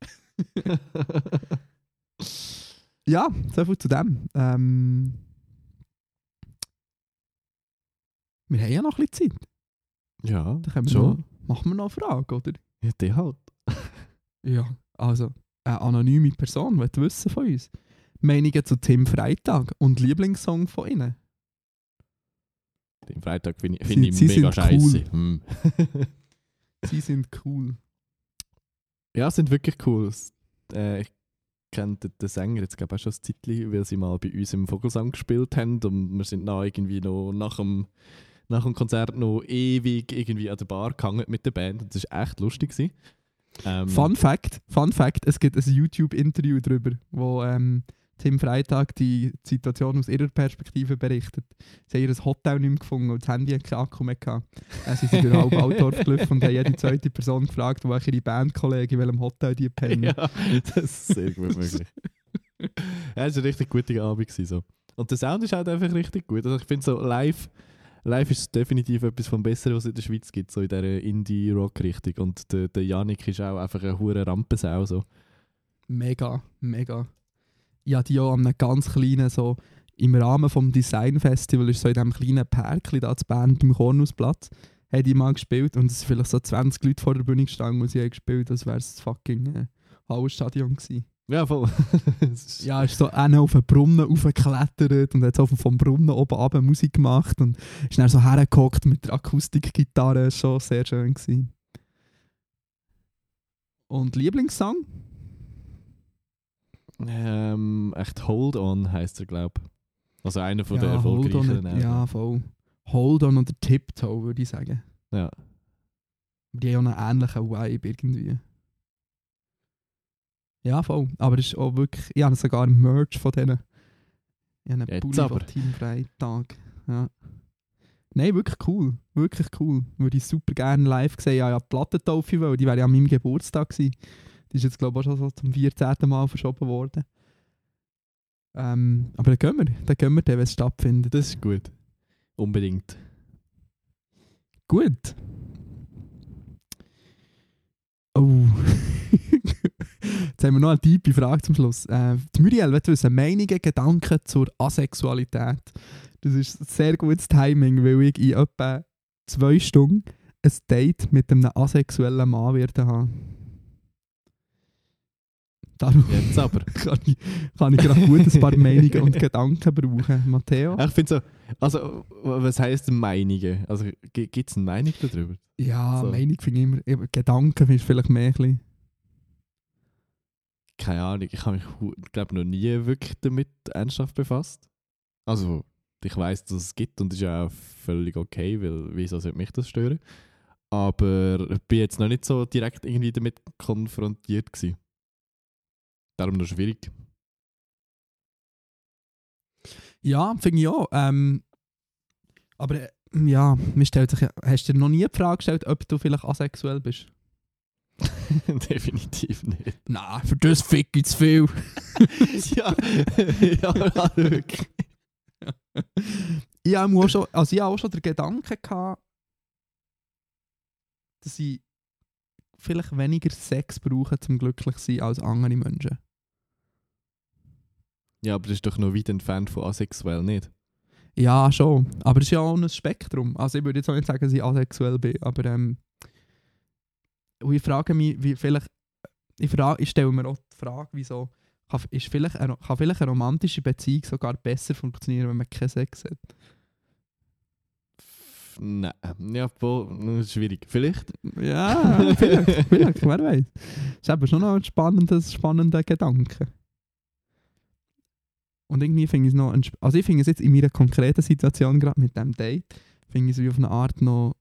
Ja, so viel zu dem. Ähm, wir haben ja noch ein bisschen Zeit. ja, Dann können wir schon. noch, machen wir noch eine Frage, oder? Ja, die halt. Ja. Also, eine anonyme Person will wissen von uns. Meinungen zu Tim Freitag und Lieblingssong von ihnen. Den Freitag finde ich, Sie- find ich sie mega scheiße. Hm. Sie sind cool. ja, sind wirklich cool. Äh, ich kenne den, den Sänger jetzt glaube ich auch schon ein Zeitchen, weil sie mal bei uns im Vogelsang gespielt haben und wir sind dann irgendwie noch nach dem, nach dem Konzert noch ewig irgendwie an der Bar gehangen mit der Band und das war echt lustig. gewesen. Ähm, Fun Fact, Fun Fact, es gibt ein YouTube-Interview darüber, wo ähm, Tim Freitag die Situation aus ihrer Perspektive berichtet. Sie haben ihr Hotel nicht mehr gefunden und das Handy hat keinen Akku mehr gehabt. Äh, sie sind durch halb Altdorf gelaufen und haben jede zweite Person gefragt, wo ihre Bandkollegen in welchem Hotel die pennen. ja, das ist sehr gut möglich. ja, es war ein richtig guter Abend. Gewesen, so. Und der Sound ist halt einfach richtig gut. Also ich finde so live, live ist definitiv etwas vom Besseren, was es in der Schweiz gibt, so in dieser Indie-Rock-Richtung. Und der, der Janik ist auch einfach eine hure Rampensau. So. Mega, mega. Ja, die auch an einem ganz kleinen, so im Rahmen vom Designfestival, ist so in diesem kleinen Parkli da zu Bern beim Kornusplatz, haben die mal gespielt und es sind vielleicht so 20 Leute vor der Bühne gestanden und sie haben gespielt, als wäre es das fucking äh, Hallenstadion gewesen. Ja, voll. Ja, ist so einer auf den Brunnen raufgeklettert und hat so vom Brunnen oben runter Musik gemacht und ist dann so hergehockt mit der Akustikgitarre, schon sehr schön gewesen. Und Lieblingssong? ähm, echt Hold On heisst er, glaube ich. Also einer von der ja, Hold on, erfolgreicheren. auch. ja, voll. Hold on oder Tiptoe, würde ich sagen. ja. Die haben auch einen ähnlichen Vibe irgendwie. Ja, voll. Aber es ist auch wirklich, ich habe sogar ein Merch von denen. Ich habe einen Pulli von Team Freitag. Ja. Nein, wirklich cool. Wirklich cool. Würde ich super gerne live sehen. Ja, ja, die Plattentaufe, weil die wäre ja an meinem Geburtstag gewesen. Die ist jetzt, glaube ich, auch schon so zum 14. Mal verschoben worden. Ähm, aber dann gehen wir. Dann gehen wir, wenn es stattfindet. Das ist gut. Unbedingt. Gut. Oh. Jetzt haben wir noch eine tiefe Frage zum Schluss. Äh, die Muriel will wissen, Meinungen, Gedanken zur Asexualität. Das ist sehr gutes Timing, weil ich in etwa zwei Stunden ein Date mit einem asexuellen Mann werde haben. Darum Jetzt aber. kann ich, kann ich gerade gut ein paar Meinungen und Gedanken brauchen. Matteo? ich finde so, also was heisst Meinungen? Also gibt es eine Meinung darüber? Ja, So. Meinung finde ich immer. Gedanken ist vielleicht mehr ein bisschen. Keine Ahnung, ich habe mich, glaube noch nie wirklich damit ernsthaft befasst. Also, ich weiß, dass es gibt und ist ja auch völlig okay, weil wieso sollte mich das stören? Aber ich bin jetzt noch nicht so direkt irgendwie damit konfrontiert gewesen. Darum noch schwierig. Ja, finde ich auch. Ähm, aber äh, ja, mir stellt sich, hast du dir noch nie die Frage gestellt, ob du vielleicht asexuell bist? Definitiv nicht. Nein, für das fick ich zu viel. ja, ja, wirklich. ich habe auch schon, also ich habe auch schon den Gedanken gehabt, dass ich vielleicht weniger Sex brauche, zum glücklich zu sein, als andere Menschen. Ja, aber das ist doch noch weit entfernt von asexuell, nicht? Ja, schon. Aber es ist ja auch ein Spektrum. Also ich würde jetzt auch nicht sagen, dass ich asexuell bin, aber ähm, und ich frage mich, wie vielleicht, ich, frage, ich stelle mir auch die Frage, wieso kann, ist vielleicht eine, kann vielleicht eine romantische Beziehung sogar besser funktionieren, wenn man keinen Sex hat? Nein, ja, ist schwierig. Vielleicht? Ja, vielleicht, vielleicht, wer weiß. Das ist eben schon noch ein spannender, spannender Gedanke. Und irgendwie finde ich es noch, also ich finde es jetzt in meiner konkreten Situation gerade mit dem Date, finde ich es wie auf eine Art noch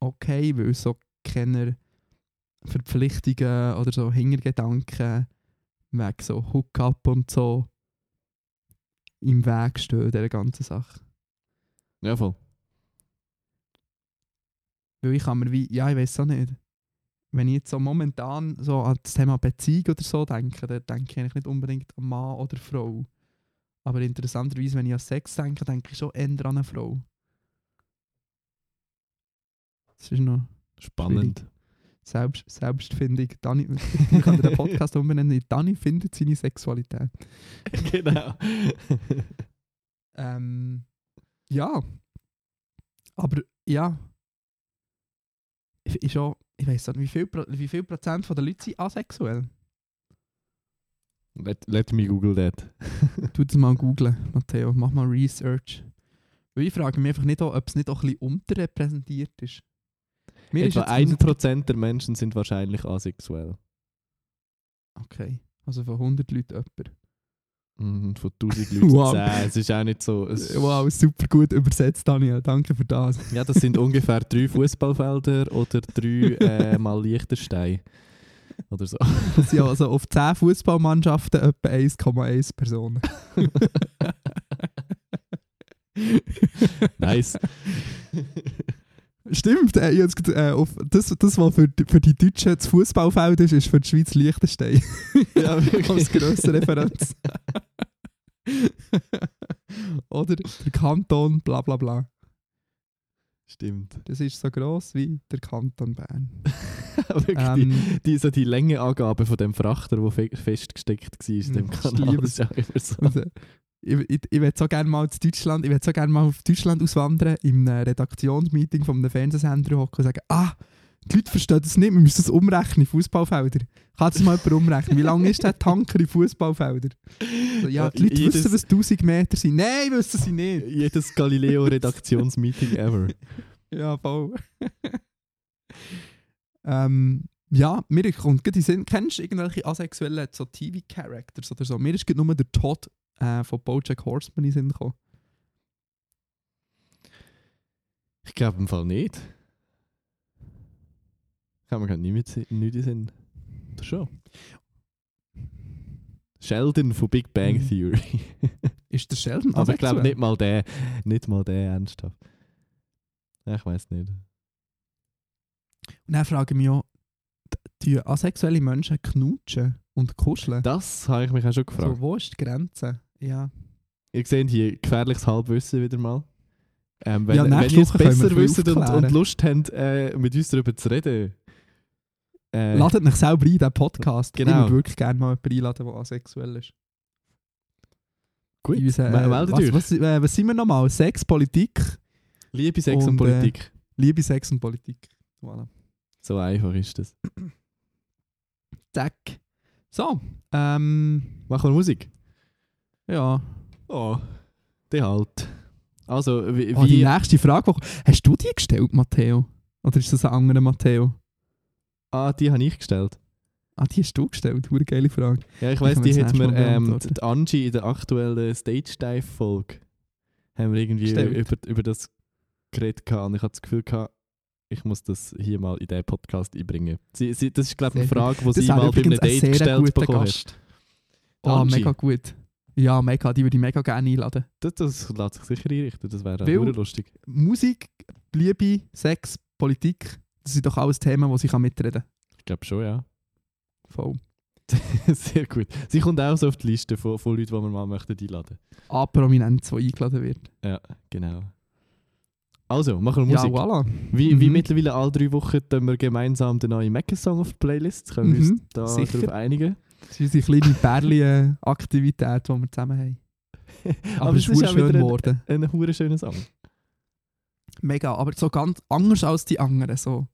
okay, weil so keine Verpflichtungen oder so Hintergedanken wegen so Hookup und so im Weg stehen, dieser ganzen Sache. Ja, voll. Weil ich kann mir wie, ja, ich weiß auch nicht. Wenn ich jetzt so momentan so an das Thema Beziehung oder so denke, dann denke ich eigentlich nicht unbedingt an Mann oder Frau. Aber interessanterweise, wenn ich an Sex denke, denke ich schon eher an eine Frau. Das ist noch Spannend. Selbst, Selbstfindung. Dani, ich kann den Podcast umbenennen. Dani findet seine Sexualität. genau. Ähm, ja. Aber ja. Ich, ich, schon, ich weiß nicht, wie viel, wie viel Prozent von der Leute sind asexuell? let, let me google that. Tu das mal googlen, Matteo. Mach mal Research. Weil ich frage mich einfach nicht, auch, ob es nicht auch ein bisschen unterrepräsentiert ist. Mir Etwa jetzt 1% der Menschen sind wahrscheinlich asexuell. Okay, also von 100 Leuten jemand. Mhm, von 1000 Leuten Wow. 10. Es ist auch nicht so. Wow, super gut übersetzt, Daniel. Danke für das. Ja, das sind ungefähr drei Fußballfelder oder drei äh, mal Liechtenstein. Oder so. Das sind also auf 10 Fußballmannschaften etwa 1,1 Personen. Nice. Stimmt, äh, ich ged- äh, auf das, das, was für, die- für die Deutschen das Fußballfeld ist, ist für die Schweiz Liechtenstein. Ja, wirklich. Als grösste Referenz. Oder der Kanton, bla bla bla. Stimmt. Das ist so gross wie der Kanton Bern. Wirklich, Ähm, die, die, so die Längeangabe von dem Frachter, der fe festgesteckt war in dem ich Kanal. liebe Das ist auch immer so. Ich, ich, ich will so gerne mal zu Deutschland, ich will so gerne mal auf Deutschland auswandern, in einem Redaktionsmeeting von einem Fernsehsender hocken und sagen, ah, die Leute verstehen das nicht, wir müssen das umrechnen Fußballfelder. Kann das mal jemand umrechnen? Wie lang ist der Tanker in Fußballfelder? So, ja, die Leute Jedes- wissen, was 1000 Meter sind. Nein, wissen sie nicht. Jedes Galileo-Redaktionsmeeting ever. Ja, voll. ähm, ja, mir kommt gerade in Sinn, kennst du irgendwelche asexuellen so TV-Characters oder so? Mir ist gerade nur der Todd äh, von Bojack Horseman in Sinn gekommen. Ich glaube im Fall nicht. Kann man gar nicht mit nicht in Sinn. Oder schon? Sheldon von Big Bang Mhm. Theory. Ist der Sheldon Aber ich glaube nicht mal der, nicht mal der ernsthaft. Ja, ich weiß nicht. Und dann frage ich mich auch, die asexuelle Menschen knutschen und kuscheln. Das habe ich mich auch schon gefragt. so, wo ist die Grenze? Ja. Ihr seht hier gefährliches Halbwissen wieder mal. Ähm, wenn, Ja, wenn ihr es besser wisst und, und Lust habt, äh, mit uns darüber zu reden. Äh, Ladet euch selber ein, diesen Podcast. Genau. Ich würde wirklich gerne mal jemanden einladen, der asexuell ist. gut, In unser, me- äh, was, was, äh, was sind wir nochmal? Sex, Politik, Liebe, Sex und, Und, äh, Politik. Liebe, Sex und Politik. Voilà. So einfach ist das. Zack. So, ähm, Machen wir Musik? Ja. Oh, die halt. Also, wie... Oh, die nächste Frage. wo- Hast du die gestellt, Matteo? Oder ist das ein anderer Matteo? ah, die habe ich gestellt. Ah, die hast du gestellt. Eine geile Frage. Ja, ich weiss, die das hat mir ähm, die Angie in der aktuellen Stage-Dive-Folge haben wir irgendwie über, über das geredet gehabt und ich hatte das Gefühl gehabt, ich muss das hier mal in diesen Podcast einbringen. Sie, sie, das ist, glaube ich, eine Frage, die sie mal bei einem Date gestellt bekommen hat. Gast. Die Ah, mega gut. Ja, mega. Die würde ich mega gerne einladen. Das, das lässt sich sicher einrichten, das wäre auch lustig. Musik, Liebe, Sex, Politik, das sind doch alles Themen, wo sie kann mitreden kann. Ich glaube schon, ja. Voll. Sehr gut. Sie kommt auch so auf die Liste von, von Leuten, die wir mal möchten einladen A prominent, die eingeladen wird. Ja, genau. Also, machen wir Ja, Musik. voilà. Wie, wie Mhm. mittlerweile alle drei Wochen tun wir gemeinsam den neuen Mecha-Song auf die Playlist. Können wir Mhm, uns da sicher. darauf einigen? Das ist unsere kleine Pärli-Aktivität, die wir zusammen haben. Aber, Aber es ist ist schön wieder ein- geworden. Ein hure schöner Song. Mega, aber so ganz anders als die anderen. So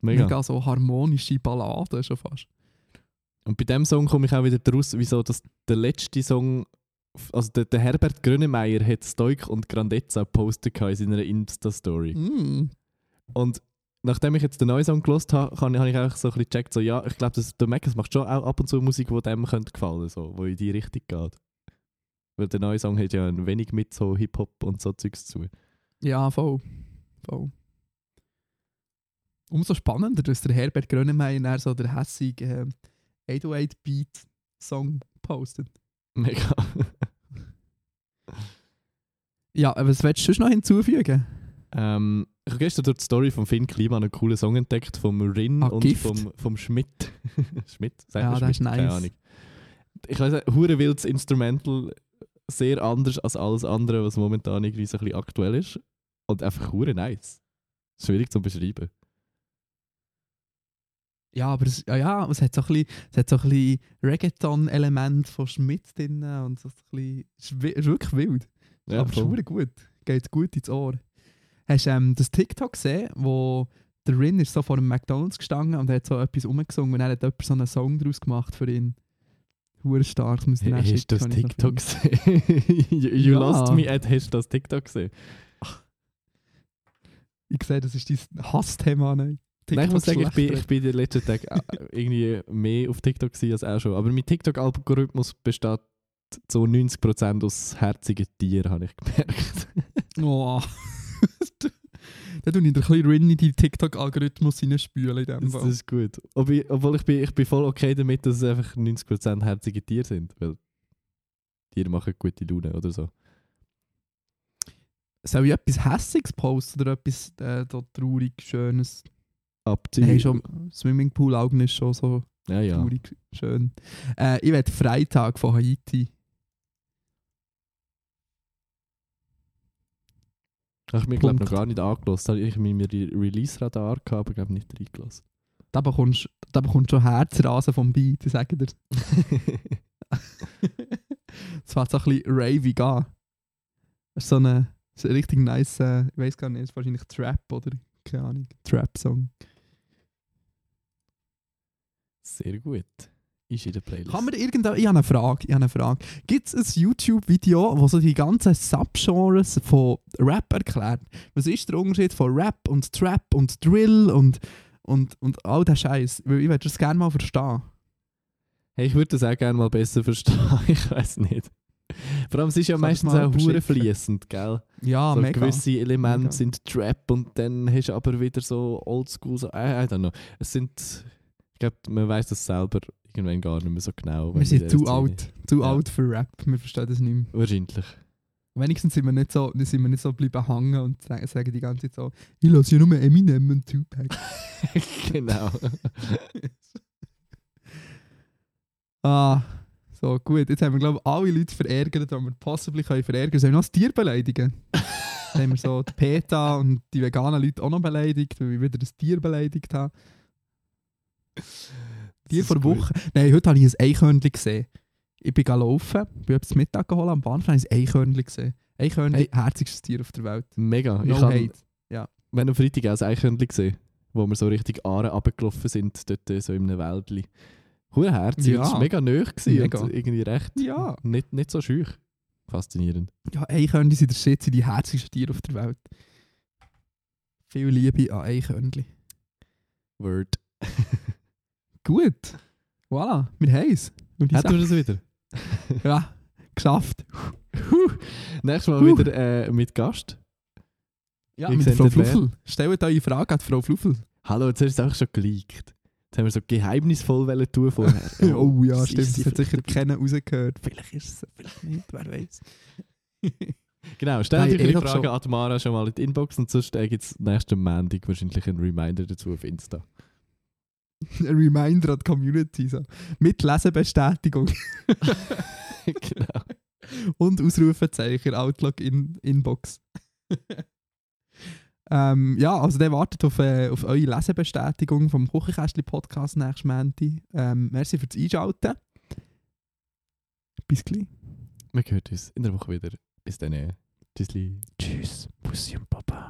Mega. mega, so harmonische Balladen schon fast. Und bei dem Song komme ich auch wieder daraus, wieso dass der letzte Song, also der, der Herbert Grönemeyer hat Stoik und Grandezza gepostet in seiner Insta-Story. Mm. Und nachdem ich jetzt den neuen Song gelost habe, habe ich auch so ein bisschen gecheckt, so, ja, ich glaube, das- der Mackes macht schon auch ab und zu Musik, die dem könnte gefallen so, wo in die Richtung geht. Weil der neue Song hat ja ein wenig mit so Hip-Hop und so Zeugs zu. Ja, voll. voll. Umso spannender, dass der Herbert Grönemeyer so der hässige äh, 808-Beat-Song postet. Mega. Ja, aber was willst du sonst noch hinzufügen? ähm, ich habe gestern durch die Story von Finn Kliman einen coolen Song entdeckt, vom Rin Ah, und Gift? vom, vom Schmidt. Schmidt? Sagt Ja, das ist Schmidt? Keine nice. Ahnung. Ich weiß nicht, hure wildes Instrumental, sehr anders als alles andere, was momentan irgendwie so ein bisschen aktuell ist. Und einfach hure nice. Schwierig zu beschreiben. Ja, aber es, ja, ja, es hat so ein bisschen, es hat so ein bisschen Reggaeton-Element von Schmidt drin und so ein bisschen, es ist, wi- ist wirklich wild. Ja, aber es ist gut. Geht gut ins Ohr. Hast du ähm, das TikTok gesehen, wo der Rin ist so vor einem McDonalds gestanden und hat so etwas rumgesungen und dann hat jemand so einen Song daraus gemacht für ihn. Hure stark, muss ich Hast du das TikTok gesehen? you you Ja. lost me at hast du das TikTok gesehen? Ich sehe, das ist dein Hassthema. Nein, Nein, ich muss sagen, ich bin, ich bin in den letzten Tagen äh, irgendwie mehr auf TikTok als auch schon. Aber mein TikTok-Algorithmus besteht zu 90% aus herzigen Tieren, habe ich gemerkt. Oh. Dann tue ich den kleinen Rin in die TikTok-Algorithmus hineinspülen in dem Das, Fall. ist gut. Ob ich, obwohl ich bin, ich bin voll okay damit, dass es einfach 90% herzige Tiere sind. Weil Tiere machen gute Laune oder so. Soll ich etwas Hässiges posten oder etwas äh, so traurig, Schönes? Abziehen. Hey, schon Swimmingpool-Augen ist schon so Ja, ja. traurig, schön. Äh, ich werde Freitag von Haiti. Ich habe mir, glaube noch gar nicht angelassen. Ich habe mir die Release-Radar gehabt, aber glaube nicht reingelassen. Da bekommst da bekommst du schon Herzrasen vom Beat, ich sage dir. Es fängt so ein bisschen ravig an. Das ist so eine, so ein richtig nice, äh, ich weiß gar nicht, ist wahrscheinlich Trap oder keine Ahnung, Trap-Song. Sehr gut. Ist in der Playlist. Kann man irgendwo, ich habe eine Frage, ich habe eine Frage. Gibt es ein YouTube-Video, wo so die ganzen Subgenres von Rap erklärt? Was ist der Unterschied von Rap und Trap und Drill und, und, und all der Scheiß? Ich würde das gerne mal verstehen. Hey, ich würde das auch gerne mal besser verstehen. ich weiß nicht. Vor allem, es ist ja meistens auch hure fließend, gell? Ja, so mega. gewisse Elemente Mega. sind Trap und dann hast du aber wieder so Oldschool, so, I, I don't know. Es sind, ich glaube, man weiß das selber irgendwann gar nicht mehr so genau. Wir sind zu alt, zu Ja. alt für Rap, wir verstehen das nicht mehr. Wahrscheinlich. Wenigstens sind wir nicht so, sind wir nicht so bleiben hängen und sagen, die ganze Zeit so, ich lasse ja nur Eminem und Tupac. genau. Ah, so gut. Jetzt haben wir, glaube ich, alle Leute verärgert, die wir possibly können verärgern können. Sollen wir noch das Tier beleidigen? Dann haben wir so die PETA und die veganen Leute auch noch beleidigt, weil ich wieder das Tier beleidigt habe. Vor gut. Woche. Nein, heute habe ich ein Eichhörnchen gesehen. Ich bin laufen, bin etwas Mittag geholt am Bahnhof, habe ich ein Eichhörnchen gesehen. Eichhörnchen, Hey. herzigstes Tier auf der Welt. Mega. No ich habe hate. wir haben am Freitag auch ein Eichhörnchen gesehen, wo wir so richtig Aare runtergelaufen sind, dort äh, so in einem Wäldli. Hure herzig. Ja. Es war mega nöch Mega. und irgendwie recht Ja. nicht, nicht so schüch. Faszinierend. Ja, Eichhörnchen sind der Shit, sind die herzigsten Tiere auf der Welt. Viel Liebe an Eichhörnchen. Word. Gut. Voilà, wir haben es. Hätten wir das wieder? Ja, geschafft. Nächstes Mal wieder äh, mit Gast. Ja, Wie mit Frau? Fluffel. Stellt eure Frage an Frau Fluffel. Hallo, jetzt hast du es auch schon geleakt. Jetzt haben wir so geheimnisvoll tun vorher. Oh, ja, das stimmt. Das sie hat sicher keiner rausgehört. Vielleicht ist es, vielleicht nicht, wer weiß. Genau, stell dir die Frage schon- an Mara schon mal in die Inbox und sonst gibt es nächsten Montag wahrscheinlich einen Reminder dazu auf Insta. Ein Reminder an die Community. So. Mit Lesebestätigung genau. und Ausrufezeichen Outlook in Inbox. ähm, ja, also der wartet auf, äh, auf eure Lesebestätigung vom Kuchenkästchen Podcast nächsten Montag. Ähm, merci fürs Einschalten. Bis gleich. Wir hören uns in der Woche wieder. Bis dann. Tschüssli. Tschüss. Bussi und Baba.